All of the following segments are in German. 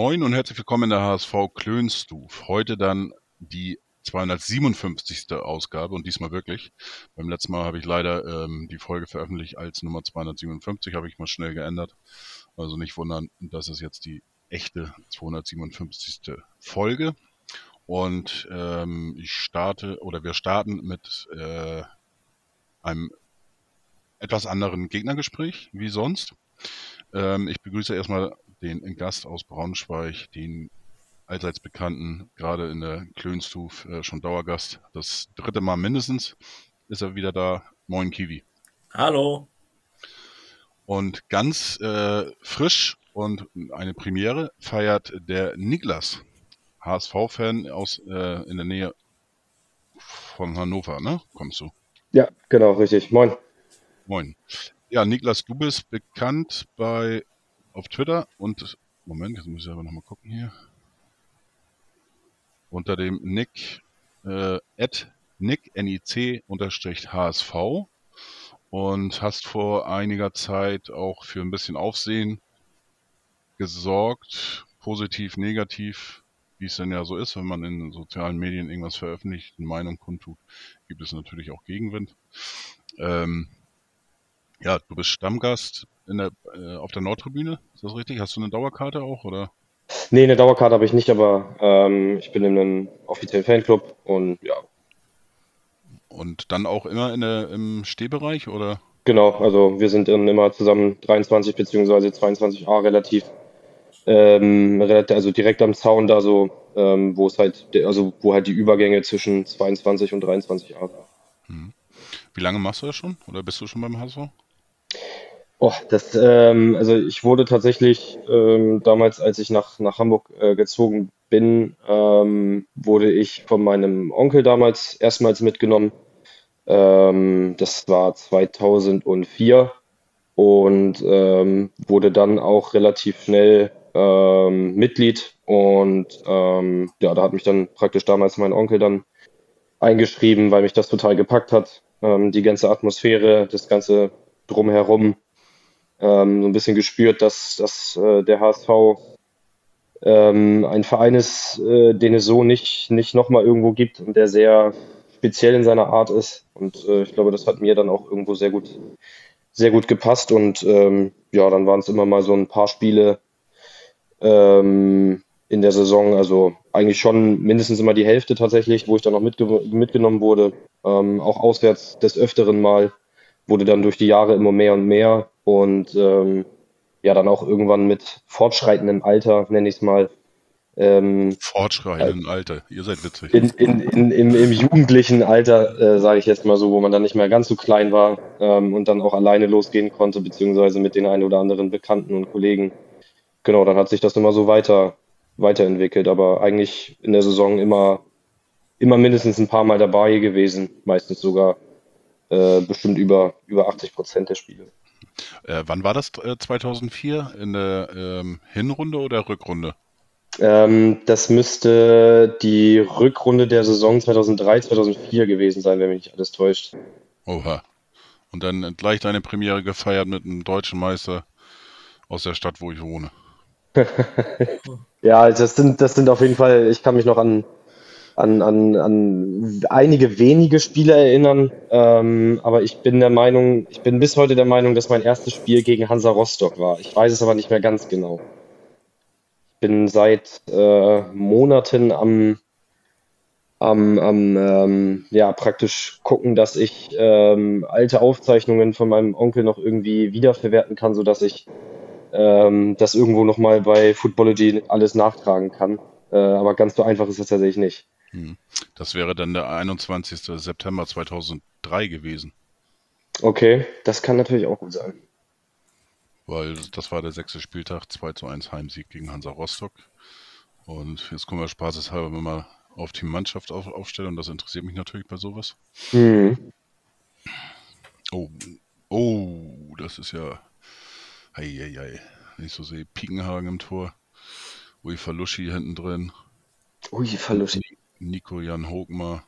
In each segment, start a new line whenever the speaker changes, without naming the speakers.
Moin und herzlich willkommen in der HSV Klönstuf. Heute dann die 257. Ausgabe und diesmal wirklich. Beim letzten Mal habe ich leider ähm, die Folge veröffentlicht als Nummer 257, habe ich mal schnell geändert. Also nicht wundern, das ist jetzt die echte 257. Folge. Und ähm, ich starte oder wir starten mit äh, einem etwas anderen Gegnergespräch wie sonst. Ähm, ich begrüße erstmal den Gast aus Braunschweig, den allseits bekannten, gerade in der Klönstuf äh, schon Dauergast. Das dritte Mal mindestens ist er wieder da. Moin Kiwi.
Hallo.
Und ganz äh, frisch und eine Premiere feiert der Niklas, HSV-Fan aus äh, in der Nähe von Hannover, ne? Kommst du?
Ja, genau, richtig. Moin.
Moin. Ja, Niklas, du bist bekannt bei auf Twitter und Moment, jetzt muss ich aber nochmal gucken hier. Unter dem Nick äh, Nick NIC unterstrich HSV und hast vor einiger Zeit auch für ein bisschen Aufsehen gesorgt, positiv, negativ, wie es denn ja so ist, wenn man in sozialen Medien irgendwas veröffentlicht, eine Meinung kundtut, gibt es natürlich auch Gegenwind. Ähm, ja, du bist Stammgast der, äh, auf der Nordtribüne, ist das richtig? Hast du eine Dauerkarte auch oder?
Nee, eine Dauerkarte habe ich nicht, aber ähm, ich bin in einem offiziellen Fanclub und ja,
Und dann auch immer in der, im Stehbereich oder?
genau. Also wir sind dann immer zusammen 23 beziehungsweise 22a relativ, ähm, relativ, also direkt am Zaun da so, ähm, wo es halt, also wo halt die Übergänge zwischen 22 und 23a sind.
Wie lange machst du das schon? Oder bist du schon beim HSV?
Oh, das, ähm, also ich wurde tatsächlich ähm, damals, als ich nach, nach Hamburg äh, gezogen bin, ähm, wurde ich von meinem Onkel damals erstmals mitgenommen. Ähm, das war 2004 und ähm, wurde dann auch relativ schnell ähm, Mitglied. Und ähm, ja, da hat mich dann praktisch damals mein Onkel dann eingeschrieben, weil mich das total gepackt hat. Ähm, die ganze Atmosphäre, das ganze Drumherum ähm, so ein bisschen gespürt, dass, dass äh, der HSV ähm, ein Verein ist, äh, den es so nicht, nicht nochmal irgendwo gibt und der sehr speziell in seiner Art ist. Und äh, ich glaube, das hat mir dann auch irgendwo sehr gut, sehr gut gepasst. Und ähm, ja, dann waren es immer mal so ein paar Spiele ähm, in der Saison. Also eigentlich schon mindestens immer die Hälfte tatsächlich, wo ich dann noch mitge mitgenommen wurde. Ähm, auch auswärts des Öfteren mal wurde dann durch die Jahre immer mehr und mehr und ähm, ja, dann auch irgendwann mit fortschreitendem Alter, nenne ich es mal, ähm,
Fortschreitenden Alter, ihr seid witzig.
in, in, in, im, im jugendlichen Alter, äh, sage ich jetzt mal so, wo man dann nicht mehr ganz so klein war ähm, und dann auch alleine losgehen konnte, beziehungsweise mit den ein oder anderen Bekannten und Kollegen. Genau, dann hat sich das immer so weiter, weiterentwickelt, aber eigentlich in der Saison immer, immer mindestens ein paar Mal dabei gewesen, meistens sogar äh, bestimmt über, über 80 Prozent der Spiele.
Äh, wann war das? Äh, 2004? In der ähm, Hinrunde oder Rückrunde?
Ähm, das müsste die Rückrunde der Saison 2003, 2004 gewesen sein, wenn mich nicht alles täuscht.
Oha. Und dann gleich deine Premiere gefeiert mit einem deutschen Meister aus der Stadt, wo ich wohne.
Ja, das sind, das sind auf jeden Fall, ich kann mich noch an, an, an, an einige wenige Spiele erinnern, ähm, aber ich bin der Meinung, ich bin bis heute der Meinung, dass mein erstes Spiel gegen Hansa Rostock war. Ich weiß es aber nicht mehr ganz genau. Ich bin seit äh, Monaten am, am, am ähm, ja, praktisch gucken, dass ich ähm, alte Aufzeichnungen von meinem Onkel noch irgendwie wiederverwerten kann, sodass ich ähm, das irgendwo nochmal bei Footballogy alles nachtragen kann. Äh, aber ganz so einfach ist es tatsächlich nicht.
Hm. Das wäre dann der 21. September 2003 gewesen,
Okay, das kann natürlich auch gut sein.
weil das war der sechste Spieltag, 2 zu 1 Heimsieg gegen Hansa Rostock. Und jetzt kommen wir spaßeshalber mal auf die Mannschaft auf, aufstelle und das interessiert mich natürlich bei sowas.
Mhm.
Oh, oh, das ist ja. Eieiei. Wenn ich so sehe, Piekenhagen im Tor. Ui Faluschi hinten drin.
Ui, Faluschi.
Nico Jan Hogmar.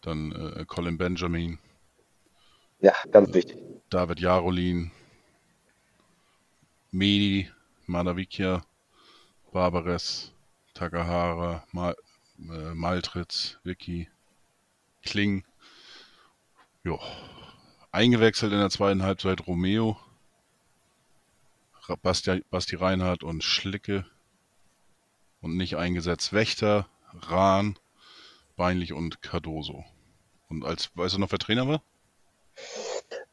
Dann äh, Colin Benjamin.
Ja, ganz wichtig.
David Jarolin. Medi, Madavikia, Barbares, Takahara, Mal, äh, Maltritz, Vicky, Kling. Jo. Eingewechselt in der zweiten Halbzeit Romeo, Basti, Basti Reinhardt und Schlicke. Und nicht eingesetzt Wächter, Rahn, Beinlich und Cardoso. Und als, weißt du noch, wer Trainer war?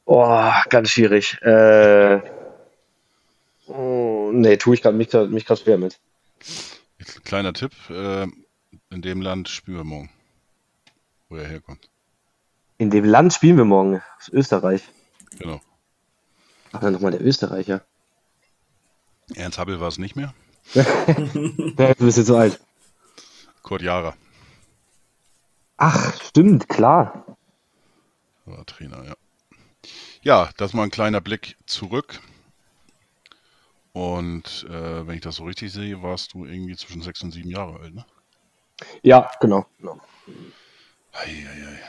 Oh, ganz schwierig. Äh, oh, nee, tue ich grad, mich gerade mich grad schwer mit.
Kleiner Tipp, äh, in dem Land spielen wir morgen. Wo er herkommt.
In dem Land spielen wir morgen. Aus Österreich.
Genau.
Ach, dann nochmal der Österreicher.
Ernst Happel war es nicht mehr.
Du bist jetzt so alt.
Kurt Jara
Ach, stimmt, klar.
war Trainer, ja. Ja, das mal ein kleiner Blick zurück. Und äh, wenn ich das so richtig sehe, warst du irgendwie zwischen sechs und sieben Jahre alt, ne?
Ja, genau. genau.
Eieiei.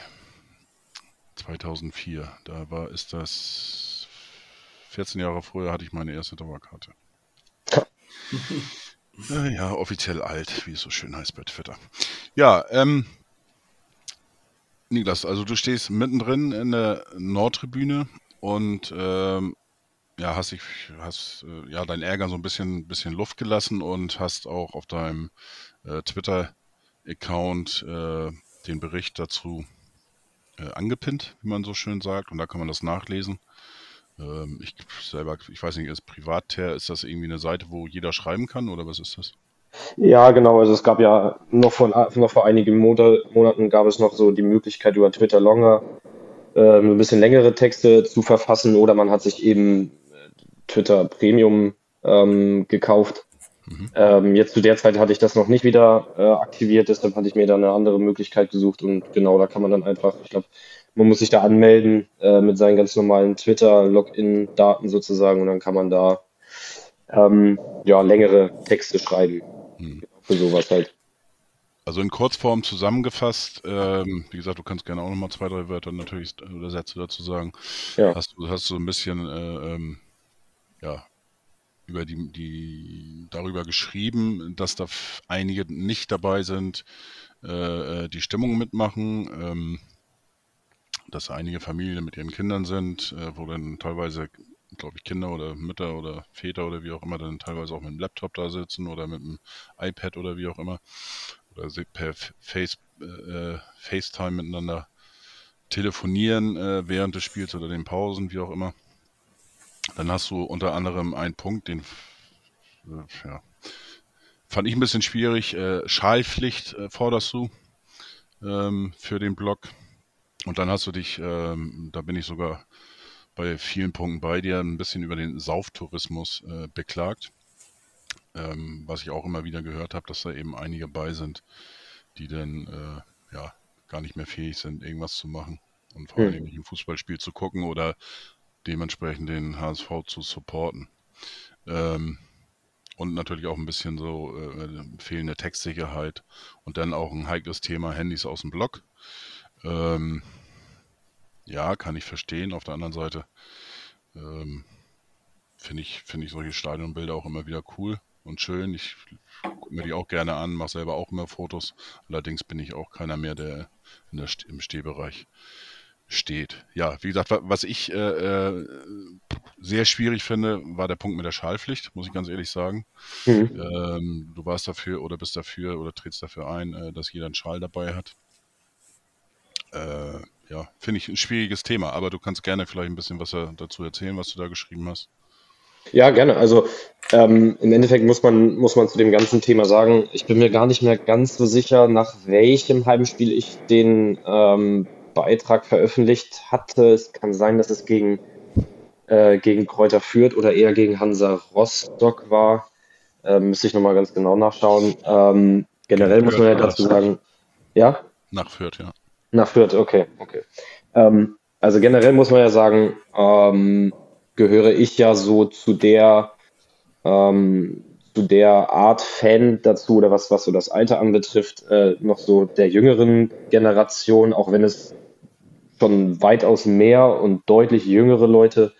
2004, da war, ist das 14 Jahre früher hatte ich meine erste Dauerkarte. Äh, ja, offiziell alt, wie es so schön heißt bei Twitter. Ja, ähm, Niklas, also du stehst mittendrin in der Nordtribüne und ähm, ja, hast dich, hast äh, ja deinen Ärger so ein bisschen, bisschen Luft gelassen und hast auch auf deinem äh, Twitter-Account äh, den Bericht dazu äh, angepinnt, wie man so schön sagt, und da kann man das nachlesen. Ähm, ich selber, ich weiß nicht, ist Privatär, ist das irgendwie eine Seite, wo jeder schreiben kann oder was ist das?
Ja, genau. Also es gab ja noch vor, noch vor einigen Monaten gab es noch so die Möglichkeit über Twitter Longer ähm, ein bisschen längere Texte zu verfassen oder man hat sich eben äh, Twitter Premium ähm, gekauft. Mhm. Ähm, jetzt zu der Zeit hatte ich das noch nicht wieder äh, aktiviert, deshalb hatte ich mir da eine andere Möglichkeit gesucht und genau, da kann man dann einfach, ich glaube, man muss sich da anmelden äh, mit seinen ganz normalen Twitter-Login-Daten sozusagen und dann kann man da ähm, ja, längere Texte schreiben. Hm. Für sowas halt.
Also in Kurzform zusammengefasst, ähm, wie gesagt, du kannst gerne auch nochmal zwei, drei Wörter natürlich oder Sätze dazu sagen. Ja. Hast du hast so ein bisschen äh, ähm, ja, über die, die darüber geschrieben, dass da einige nicht dabei sind, äh, äh, die Stimmung mitmachen, ähm, dass einige Familien mit ihren Kindern sind, äh, wo dann teilweise glaube ich, Kinder oder Mütter oder Väter oder wie auch immer dann teilweise auch mit dem Laptop da sitzen oder mit dem iPad oder wie auch immer oder per Face, äh, FaceTime miteinander telefonieren äh, während des Spiels oder den Pausen, wie auch immer. Dann hast du unter anderem einen Punkt, den äh, ja, fand ich ein bisschen schwierig. Äh, Schalpflicht äh, forderst du ähm, für den Blog. Und dann hast du dich, ähm, da bin ich sogar bei vielen Punkten bei dir, ein bisschen über den Sauftourismus äh, beklagt. Ähm, was ich auch immer wieder gehört habe, dass da eben einige bei sind, die dann äh, ja gar nicht mehr fähig sind, irgendwas zu machen und vor allem nicht ein Fußballspiel zu gucken oder dementsprechend den HSV zu supporten. Ähm, und natürlich auch ein bisschen so äh, fehlende Textsicherheit und dann auch ein heikles Thema Handys aus dem Blog. Ähm, ja, kann ich verstehen. Auf der anderen Seite ähm, finde ich, find ich solche Stadionbilder auch immer wieder cool und schön. Ich gucke mir die auch gerne an, mache selber auch immer Fotos. Allerdings bin ich auch keiner mehr, der, der im Stehbereich steht. Ja, wie gesagt, was ich äh, äh, sehr schwierig finde, war der Punkt mit der Schallpflicht, muss ich ganz ehrlich sagen. Mhm. Ähm, du warst dafür oder bist dafür oder trittst dafür ein, äh, dass jeder einen Schal dabei hat. Äh, ja, finde ich ein schwieriges Thema, aber du kannst gerne vielleicht ein bisschen was dazu erzählen, was du da geschrieben hast.
Ja, gerne. Also ähm, im Endeffekt muss man, muss man zu dem ganzen Thema sagen, ich bin mir gar nicht mehr ganz so sicher, nach welchem Heimspiel ich den ähm, Beitrag veröffentlicht hatte. Es kann sein, dass es gegen, äh, gegen Kräuter Fürth oder eher gegen Hansa Rostock war. Ähm, müsste ich nochmal ganz genau nachschauen. Ähm, generell muss man ja dazu sagen, ja?
Nach Fürth, ja.
Nach Fürth, okay, okay. Ähm, also generell muss man ja sagen, ähm, gehöre ich ja so zu der ähm, zu der Art Fan dazu oder was, was so das Alter anbetrifft, äh, noch so der jüngeren Generation, auch wenn es schon weitaus mehr und deutlich jüngere Leute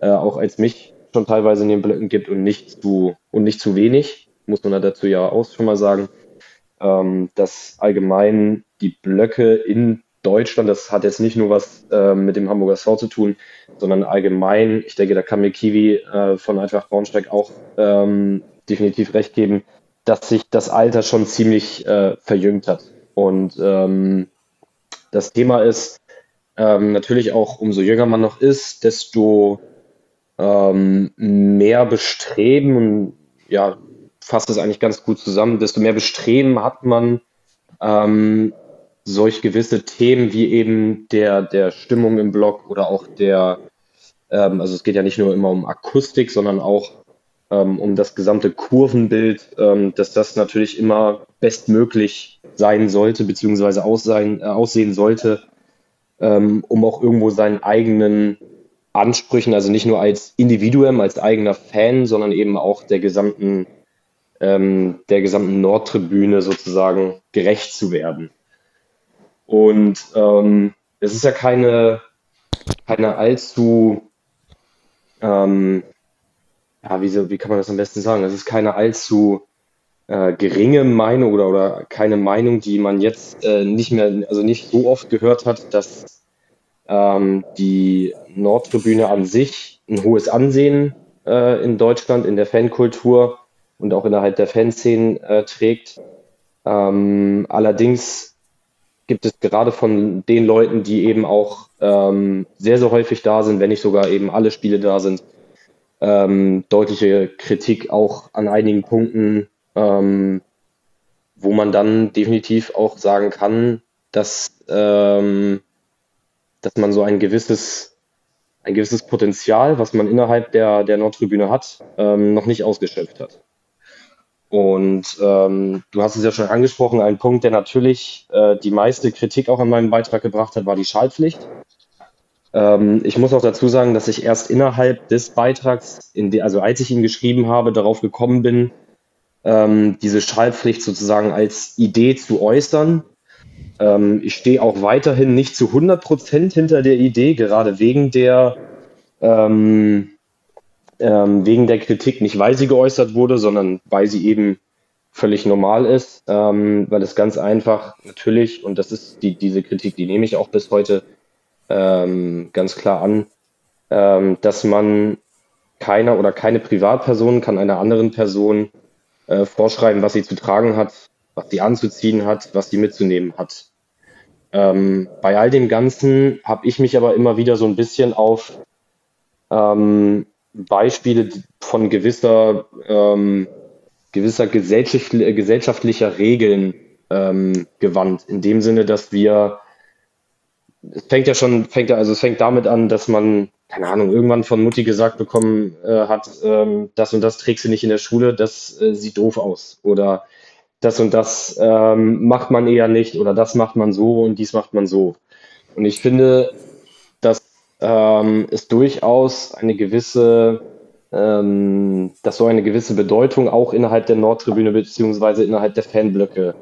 äh, auch als mich schon teilweise in den Blöcken gibt und nicht zu, und nicht zu wenig, muss man dazu ja auch schon mal sagen, ähm, dass allgemein die Blöcke in Deutschland, das hat jetzt nicht nur was äh, mit dem Hamburger SV zu tun, sondern allgemein, ich denke, da kann mir Kiwi äh, von Eintracht Braunschweig auch ähm, definitiv recht geben, dass sich das Alter schon ziemlich äh, verjüngt hat. Und ähm, das Thema ist ähm, natürlich auch, umso jünger man noch ist, desto ähm, mehr Bestreben und ja, fasst es eigentlich ganz gut zusammen, desto mehr Bestreben hat man, ähm, solch gewisse Themen wie eben der, der Stimmung im Blog oder auch der, ähm, also es geht ja nicht nur immer um Akustik, sondern auch ähm, um das gesamte Kurvenbild, ähm, dass das natürlich immer bestmöglich sein sollte, beziehungsweise aussehen, äh, aussehen sollte, ähm, um auch irgendwo seinen eigenen Ansprüchen, also nicht nur als Individuum, als eigener Fan, sondern eben auch der gesamten, ähm, der gesamten Nordtribüne sozusagen gerecht zu werden. Und ähm, es ist ja keine, keine allzu, ähm, ja, wie, wie kann man das am besten sagen? Es ist keine allzu äh, geringe Meinung oder, oder keine Meinung, die man jetzt äh, nicht mehr, also nicht so oft gehört hat, dass ähm, die Nordtribüne an sich ein hohes Ansehen äh, in Deutschland, in der Fankultur und auch innerhalb der Fanszenen äh, trägt. Ähm, allerdings gibt es gerade von den Leuten, die eben auch ähm, sehr, sehr häufig da sind, wenn nicht sogar eben alle Spiele da sind, ähm, deutliche Kritik auch an einigen Punkten, ähm, wo man dann definitiv auch sagen kann, dass, ähm, dass man so ein gewisses, ein gewisses Potenzial, was man innerhalb der, der Nordtribüne hat, ähm, noch nicht ausgeschöpft hat. Und ähm, du hast es ja schon angesprochen, ein Punkt, der natürlich äh, die meiste Kritik auch an meinem Beitrag gebracht hat, war die Schallpflicht. Ähm, ich muss auch dazu sagen, dass ich erst innerhalb des Beitrags, die, also als ich ihn geschrieben habe, darauf gekommen bin, ähm, diese Schallpflicht sozusagen als Idee zu äußern. Ähm, ich stehe auch weiterhin nicht zu 100 Prozent hinter der Idee, gerade wegen der ähm, ähm, wegen der Kritik, nicht weil sie geäußert wurde, sondern weil sie eben völlig normal ist, ähm, weil es ganz einfach natürlich, und das ist die, diese Kritik, die nehme ich auch bis heute ähm, ganz klar an, ähm, dass man keiner oder keine Privatperson kann einer anderen Person äh, vorschreiben, was sie zu tragen hat, was sie anzuziehen hat, was sie mitzunehmen hat. Ähm, bei all dem Ganzen habe ich mich aber immer wieder so ein bisschen auf ähm, Beispiele von gewisser, ähm, gewisser gesellschaftlicher, gesellschaftlicher Regeln ähm, gewandt. In dem Sinne, dass wir, es fängt ja schon, fängt ja, also es fängt damit an, dass man, keine Ahnung, irgendwann von Mutti gesagt bekommen äh, hat, ähm, das und das trägst du nicht in der Schule, das äh, sieht doof aus. Oder das und das ähm, macht man eher nicht oder das macht man so und dies macht man so. Und ich finde, ähm, ist durchaus eine gewisse, ähm, dass so eine gewisse Bedeutung auch innerhalb der Nordtribüne beziehungsweise innerhalb der Fanblöcke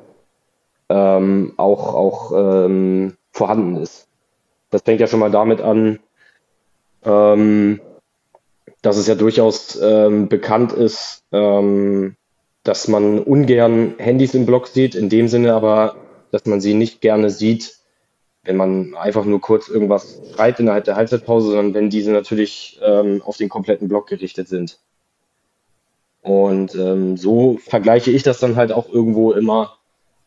ähm, auch, auch ähm, vorhanden ist. Das fängt ja schon mal damit an, ähm, dass es ja durchaus ähm, bekannt ist, dass man ungern Handys im Block sieht, in dem Sinne aber, dass man sie nicht gerne sieht, wenn man einfach nur kurz irgendwas schreibt innerhalb der Halbzeitpause, sondern wenn diese natürlich ähm, auf den kompletten Block gerichtet sind. Und ähm, so vergleiche ich das dann halt auch irgendwo immer.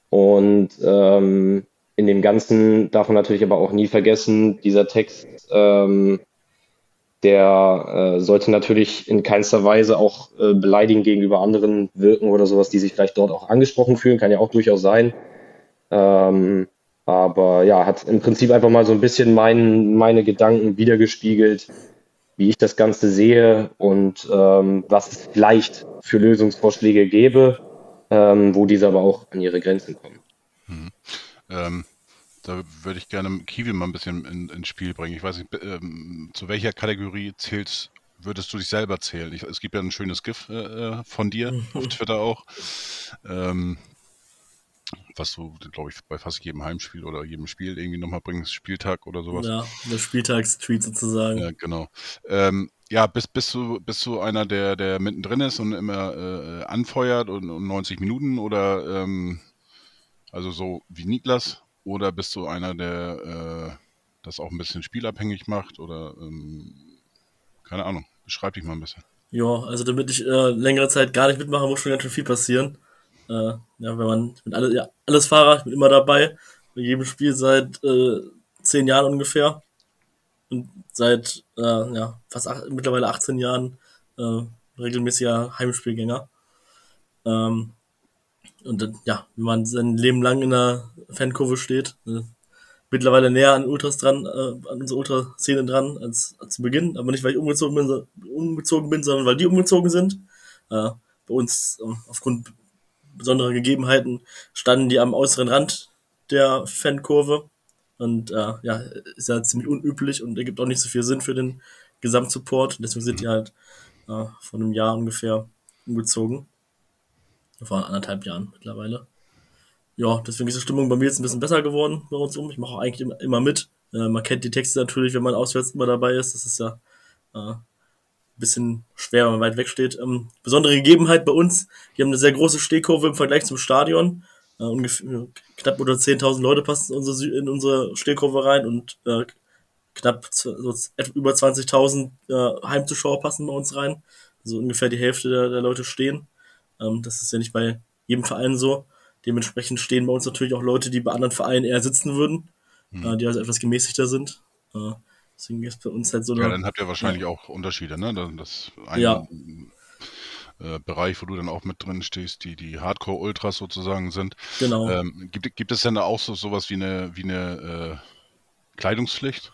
Und ähm, in dem Ganzen darf man natürlich aber auch nie vergessen, dieser Text, ähm, der äh, sollte natürlich in keinster Weise auch äh, beleidigend gegenüber anderen wirken oder sowas, die sich vielleicht dort auch angesprochen fühlen, kann ja auch durchaus sein. Ähm, aber ja, hat im Prinzip einfach mal so ein bisschen mein, meine Gedanken wiedergespiegelt, wie ich das Ganze sehe und ähm, was es vielleicht für Lösungsvorschläge gäbe. ähm, wo diese aber auch an ihre Grenzen kommen.
Mhm. Ähm, da würde ich gerne Kiwi mal ein bisschen in, ins Spiel bringen. Ich weiß nicht, ähm, zu welcher Kategorie zählst, würdest du dich selber zählen? Ich, es gibt ja ein schönes GIF äh, äh von dir auf Twitter auch. Was du, glaube ich, bei fast jedem Heimspiel oder jedem Spiel irgendwie nochmal bringst, Spieltag oder sowas.
Ja, der Spieltagstweet sozusagen.
Ja, genau. Ähm, ja, bist, bist, du, bist du einer, der, der mittendrin ist und immer äh, anfeuert und, und 90 Minuten oder ähm, also so wie Niklas? Oder bist du einer, der äh, das auch ein bisschen spielabhängig macht? Oder ähm, keine Ahnung, beschreib dich mal ein bisschen.
Ja, also damit ich äh, längere Zeit gar nicht mitmache, muss schon ganz schön viel passieren. Äh, ja, wenn man mit alle, ja, alles Fahrer, ich bin immer dabei, bei jedem Spiel seit äh, zehn Jahren ungefähr. Und seit äh, ja, fast ach, mittlerweile 18 Jahren äh, regelmäßiger Heimspielgänger. Ähm, und dann, ja, wenn man sein Leben lang in der Fankurve steht, äh, mittlerweile näher an Ultras dran, äh, an unserer Ultraszene dran als, als zu Beginn, aber nicht, weil ich umgezogen bin, so, umgezogen bin sondern weil die umgezogen sind. Äh, bei uns äh, aufgrund besonderer Gegebenheiten standen die am äußeren Rand der Fankurve und äh, ja, ist ja ziemlich unüblich und ergibt auch nicht so viel Sinn für den Gesamtsupport. Deswegen sind die halt äh, vor einem Jahr ungefähr umgezogen. Vor anderthalb Jahren mittlerweile. Ja, deswegen ist die Stimmung bei mir jetzt ein bisschen besser geworden bei uns um. Ich mache auch eigentlich immer, immer mit. Äh, man kennt die Texte natürlich, wenn man auswärts immer dabei ist. Das ist ja äh, bisschen schwer, wenn man weit weg steht. Ähm, besondere Gegebenheit bei uns, wir haben eine sehr große Stehkurve im Vergleich zum Stadion. Äh, ungefähr knapp unter 10.000 Leute passen in unsere, in unsere Stehkurve rein und äh, knapp so, über 20.000 äh, Heimzuschauer passen bei uns rein. Also ungefähr die Hälfte der, der Leute stehen. Ähm, das ist ja nicht bei jedem Verein so. Dementsprechend stehen bei uns natürlich auch Leute, die bei anderen Vereinen eher sitzen würden, hm. äh, die also etwas gemäßigter sind. Äh, deswegen ist bei uns halt so
eine. Ja, dann habt ihr wahrscheinlich ja. auch Unterschiede, ne? Das ein ja. äh, Bereich, wo du dann auch mit drin stehst, die, die Hardcore-Ultras sozusagen sind.
Genau.
Ähm, gibt, gibt es denn da auch so sowas wie eine, wie eine äh, Kleidungspflicht?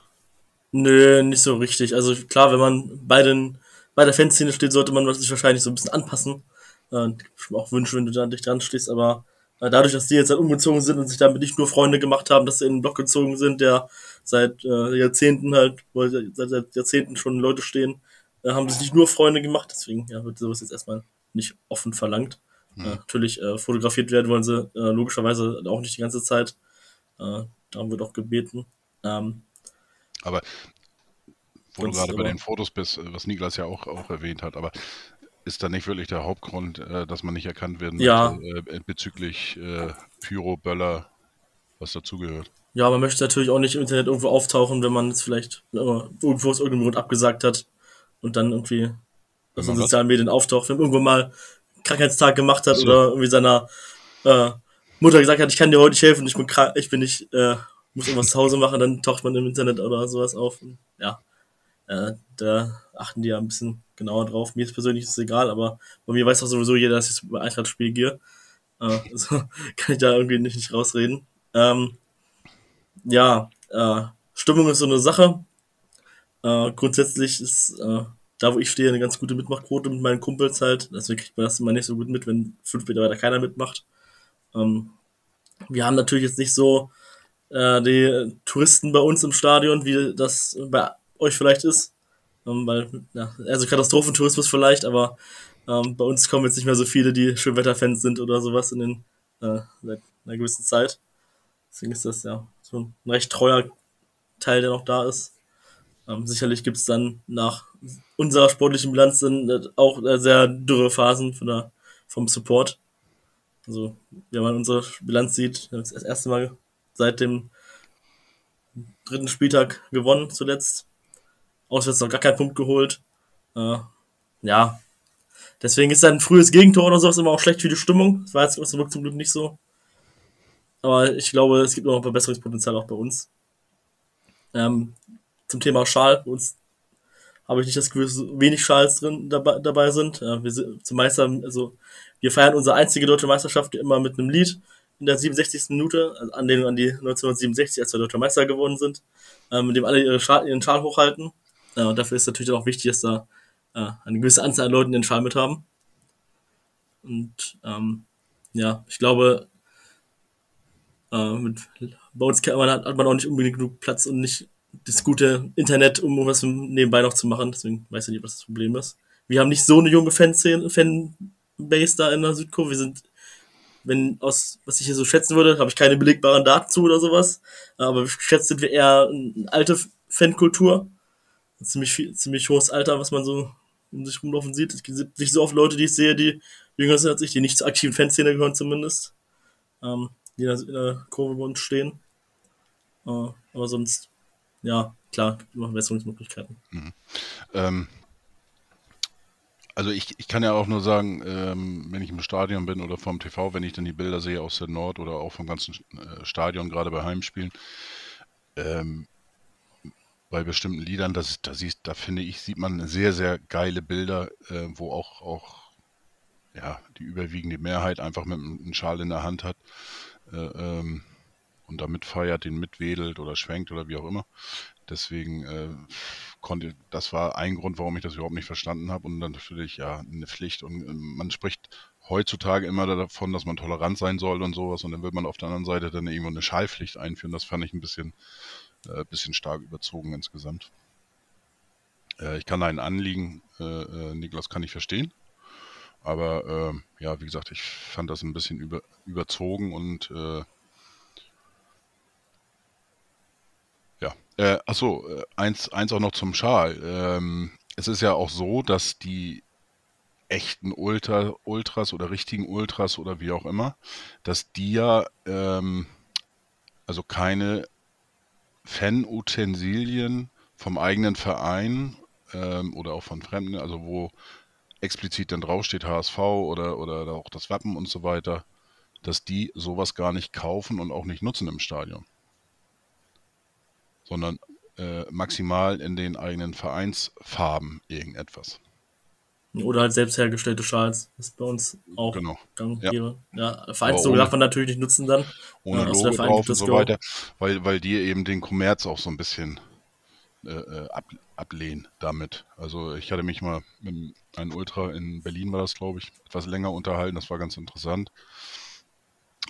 Nö, nicht so richtig. Also klar, wenn man bei den bei der Fanszene steht, sollte man sich wahrscheinlich so ein bisschen anpassen. Äh, auch wünschen, wenn du da dich dran stehst, aber dadurch, dass die jetzt halt umgezogen sind und sich damit nicht nur Freunde gemacht haben, dass sie in den Block gezogen sind, der seit äh, Jahrzehnten halt, wo seit, seit Jahrzehnten schon Leute stehen, äh, haben sich nicht nur Freunde gemacht, deswegen ja, wird sowas jetzt erstmal nicht offen verlangt. Mhm. Äh, natürlich äh, fotografiert werden wollen sie äh, logischerweise auch nicht die ganze Zeit. Äh, darum wird auch gebeten. Ähm,
aber wo du gerade bei den Fotos bist, was Niklas ja auch, auch erwähnt hat, aber ist da nicht wirklich der Hauptgrund, äh, dass man nicht erkannt werden
ja.
möchte, äh, bezüglich äh, Pyro, Böller, was dazugehört.
Ja, man möchte natürlich auch nicht im Internet irgendwo auftauchen, wenn man es vielleicht äh, irgendwo aus irgendeinem Grund abgesagt hat und dann irgendwie aus den sozialen Medien auftaucht, wenn man irgendwo mal Krankheitstag gemacht hat so. oder irgendwie seiner äh, Mutter gesagt hat, ich kann dir heute nicht helfen, ich bin krank, ich bin nicht, äh, muss irgendwas zu Hause machen, dann taucht man im Internet oder sowas auf. Ja, äh, da achten die ja ein bisschen genauer drauf. Mir ist persönlich ist es egal, aber bei mir weiß doch sowieso jeder, dass ich über Eintracht-Spiel gehe. Äh, also kann ich da irgendwie nicht, nicht rausreden. Ähm, ja, äh, Stimmung ist so eine Sache. Äh, grundsätzlich ist äh, da, wo ich stehe, eine ganz gute Mitmachquote mit meinen Kumpels halt. Deswegen kriegt man das immer nicht so gut mit, wenn fünf Meter weiter keiner mitmacht. Ähm, wir haben natürlich jetzt nicht so äh, die Touristen bei uns im Stadion, wie das bei euch vielleicht ist. Ähm, weil, ja, also Katastrophentourismus vielleicht, aber ähm, bei uns kommen jetzt nicht mehr so viele, die Schönwetterfans sind oder sowas in den äh, seit einer gewissen Zeit. Deswegen ist das ja so ein recht treuer Teil, der noch da ist. Ähm, sicherlich gibt es dann nach unserer sportlichen Bilanz dann äh, auch äh, sehr dürre Phasen von der, vom Support. Also, wenn man unsere Bilanz sieht, das erste Mal seit dem dritten Spieltag gewonnen zuletzt. Auswärts noch gar keinen Punkt geholt. Äh, ja. Deswegen ist ein frühes Gegentor oder sowas immer auch schlecht für die Stimmung. Das war jetzt zum Glück nicht so. Aber ich glaube, es gibt noch Verbesserungspotenzial auch bei uns. Ähm, zum Thema Schal. Bei uns habe ich nicht das Gefühl, dass wenig Schals drin dabei, dabei sind. Äh, wir sind zum Meister, also wir feiern unsere einzige deutsche Meisterschaft immer mit einem Lied in der 67. Minute, also Anlehnung an die 1967, als wir deutscher Meister geworden sind, äh, mit dem alle ihre Schal, ihren Schal hochhalten. Ja, und dafür ist natürlich auch wichtig, dass da äh, eine gewisse Anzahl an Leuten den Schal mit haben. Und ähm, ja, ich glaube, äh, mit, bei uns kann man, hat man auch nicht unbedingt genug Platz und nicht das gute Internet, um was nebenbei noch zu machen. Deswegen weiß ich nicht, was das Problem ist. Wir haben nicht so eine junge Fanszene, Fanbase da in der Südkurve. Wir sind, wenn aus, was ich hier so schätzen würde, habe ich keine belegbaren Daten zu oder sowas. Aber geschätzt sind wir eher eine alte Fankultur. Ein ziemlich viel, ziemlich hohes Alter, was man so um sich rumlaufen sieht. Es gibt nicht so oft Leute, die ich sehe, die jünger sind als ich, die nicht zur aktiven Fanszene gehören zumindest. Ähm, die in der Kurve bei uns stehen. Äh, aber sonst, ja, klar, gibt immer Verbesserungsmöglichkeiten. Mhm. Ähm,
also ich, ich kann ja auch nur sagen, ähm, wenn ich im Stadion bin oder vom TV, wenn ich dann die Bilder sehe aus der Nord oder auch vom ganzen äh, Stadion, gerade bei Heimspielen, ähm, bei bestimmten Liedern, das, da, siehst, da finde ich, sieht man sehr, sehr geile Bilder, äh, wo auch, auch ja, die überwiegende Mehrheit einfach mit einem Schal in der Hand hat äh, ähm, und damit feiert, den mitwedelt oder schwenkt oder wie auch immer. Deswegen äh, konnte, das war ein Grund, warum ich das überhaupt nicht verstanden habe und dann natürlich ja eine Pflicht und äh, man spricht heutzutage immer davon, dass man tolerant sein soll und sowas und dann will man auf der anderen Seite dann irgendwo eine Schallpflicht einführen. Das fand ich ein bisschen, äh, bisschen stark überzogen insgesamt. Äh, ich kann dein Anliegen, äh, äh, Niklas, kann ich verstehen. Aber äh, ja, wie gesagt, ich fand das ein bisschen über, überzogen und ja. Achso, eins, eins auch noch zum Schal. Ähm, es ist ja auch so, dass die echten Ultra, Ultras oder richtigen Ultras oder wie auch immer, dass die ja ähm, also keine Fan-Utensilien vom eigenen Verein ähm, oder auch von Fremden, also wo explizit dann draufsteht HSV oder, oder auch das Wappen und so weiter, dass die sowas gar nicht kaufen und auch nicht nutzen im Stadion. Sondern äh, maximal in den eigenen Vereinsfarben irgendetwas.
Oder halt selbst hergestellte Schals. Das ist bei uns auch genau. gang ja. ja Vereinslogo darf man natürlich nicht nutzen dann.
Ohne äh, Logo drauf und so weiter, weil, weil die eben den Kommerz auch so ein bisschen äh, äh, ab, ablehnen damit. Also ich hatte mich mal mit einem Ultra in Berlin war das, glaube ich, etwas länger unterhalten. Das war ganz interessant.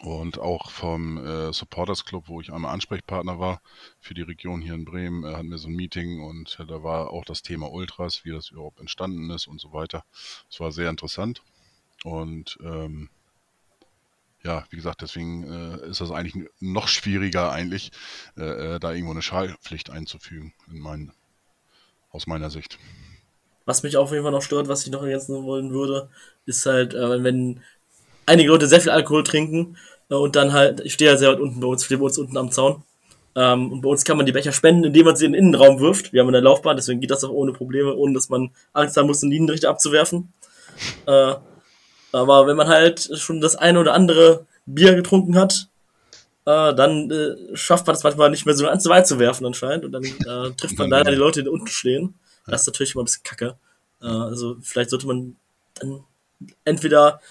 Und auch vom äh, Supporters Club, wo ich einmal Ansprechpartner war für die Region hier in Bremen, äh, hatten wir so ein Meeting und äh, da war auch das Thema Ultras, wie das überhaupt entstanden ist und so weiter. Es war sehr interessant. Und ähm, ja, wie gesagt, deswegen äh, ist das eigentlich noch schwieriger eigentlich, äh, äh da irgendwo eine Schallpflicht einzufügen in meinen aus meiner Sicht.
Was mich auf jeden Fall noch stört, was ich noch ergänzen wollen würde, ist halt, äh, wenn einige Leute sehr viel Alkohol trinken und dann halt, ich stehe ja sehr weit unten bei uns, stehe bei uns unten am Zaun. Ähm, und bei uns kann man die Becher spenden, indem man sie in den Innenraum wirft. Wir haben eine Laufbahn, deswegen geht das auch ohne Probleme, ohne dass man Angst haben muss, den Linienrichter abzuwerfen. Äh, aber wenn man halt schon das eine oder andere Bier getrunken hat, äh, dann äh, schafft man es manchmal nicht mehr so ganz weit zu werfen anscheinend und dann äh, trifft man leider die Leute, die unten stehen. Das ist natürlich immer ein bisschen kacke. Äh, also vielleicht sollte man dann entweder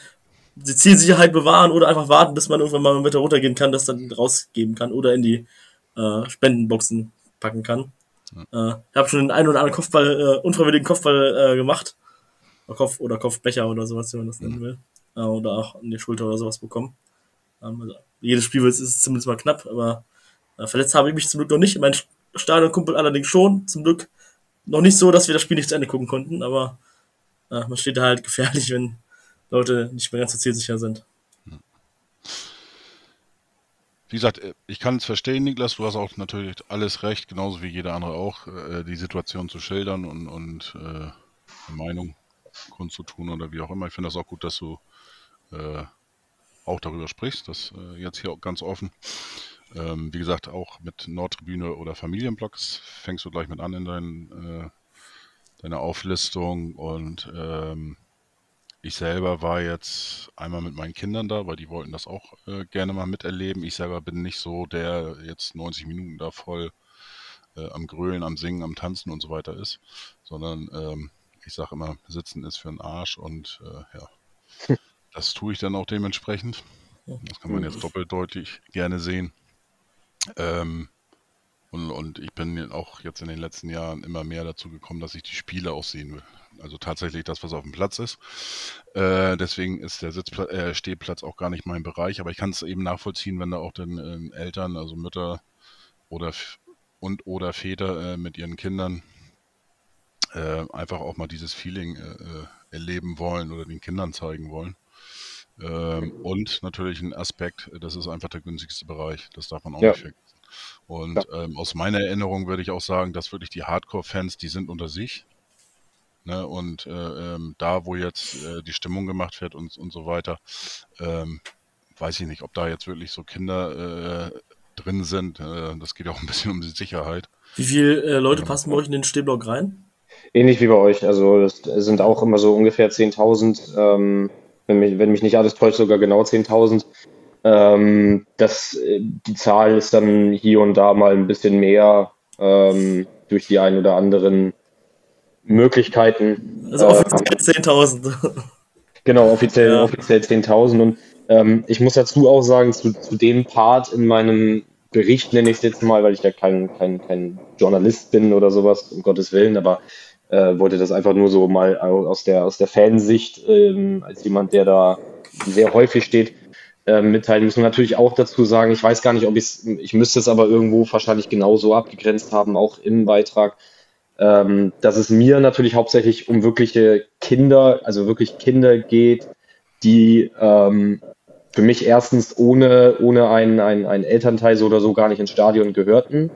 die Zielsicherheit bewahren oder einfach warten, bis man irgendwann mal mit runtergehen kann, das dann rausgeben kann oder in die äh, Spendenboxen packen kann. Ja. Äh, ich habe schon den einen oder anderen Kopfball, äh, unfreiwilligen Kopfball äh, gemacht. Oder, Kopf, oder Kopfbecher oder sowas, wie man das nennen mhm. will. Äh, oder auch an die Schulter oder sowas bekommen. Ähm, also jedes Spiel ist es zumindest mal knapp, aber äh, verletzt habe ich mich zum Glück noch nicht. Mein Stadionkumpel allerdings schon, zum Glück noch nicht so, dass wir das Spiel nicht zu Ende gucken konnten, aber äh, man steht da halt gefährlich, wenn Leute nicht mehr ganz so zielsicher sind.
Wie gesagt, äh, ich kann es verstehen, Niklas, du hast auch natürlich alles recht, genauso wie jeder andere auch, äh, die Situation zu schildern und, und äh, Meinung kundzutun oder wie auch immer. Ich finde das auch gut, dass du äh, auch darüber sprichst, das äh, jetzt hier ganz offen. Ähm, wie gesagt, auch mit Nordtribüne oder Familienblocks fängst du gleich mit an in dein, äh, deiner Auflistung und ähm, ich selber war jetzt einmal mit meinen Kindern da, weil die wollten das auch äh, gerne mal miterleben. Ich selber bin nicht so, der jetzt 90 Minuten da voll äh, am Grölen, am Singen, am Tanzen und so weiter ist, sondern ähm, ich sage immer, Sitzen ist für den Arsch und äh, ja, das tue ich dann auch dementsprechend. Das kann man jetzt doppeldeutig gerne sehen. Ähm, Und, und ich bin auch jetzt in den letzten Jahren immer mehr dazu gekommen, dass ich die Spiele auch sehen will. Also tatsächlich das, was auf dem Platz ist. Äh, deswegen ist der Sitzplatz, äh, Stehplatz auch gar nicht mein Bereich. Aber ich kann es eben nachvollziehen, wenn da auch dann äh, Eltern, also Mütter oder und oder Väter äh, mit ihren Kindern äh, einfach auch mal dieses Feeling äh, erleben wollen oder den Kindern zeigen wollen. Ähm, und natürlich ein Aspekt, das ist einfach der günstigste Bereich. Das darf man auch ja. nicht vergessen. Und ja. ähm, aus meiner Erinnerung würde ich auch sagen, dass wirklich die Hardcore-Fans, die sind unter sich. Ne? Und äh, ähm, da, wo jetzt äh, die Stimmung gemacht wird und, und so weiter, ähm, weiß ich nicht, ob da jetzt wirklich so Kinder äh, drin sind. Äh, das geht auch ein bisschen um die Sicherheit.
Wie viele äh, Leute passen bei euch in den Stehblock rein?
Ähnlich wie bei euch. Also es sind auch immer so ungefähr 10.000, ähm, wenn, mich, wenn mich nicht alles täuscht, sogar genau 10.000. Ähm, das, die Zahl ist dann hier und da mal ein bisschen mehr ähm, durch die ein oder anderen Möglichkeiten.
Also offiziell äh, 10.000.
Genau, offiziell, ja. offiziell 10.000. Und ähm, ich muss dazu auch sagen, zu, zu dem Part in meinem Bericht nenne ich es jetzt mal, weil ich ja kein, kein, kein Journalist bin oder sowas, um Gottes Willen, aber äh, wollte das einfach nur so mal aus der, aus der Fansicht, ähm, als jemand, der da sehr häufig steht, äh, mitteilen. Müssen wir natürlich auch dazu sagen, ich weiß gar nicht, ob ich ich müsste es aber irgendwo wahrscheinlich genauso abgegrenzt haben, auch im Beitrag, ähm, dass es mir natürlich hauptsächlich um wirkliche Kinder, also wirklich Kinder geht, die ähm, für mich erstens ohne, ohne einen, einen, einen Elternteil so oder so gar nicht ins Stadion gehörten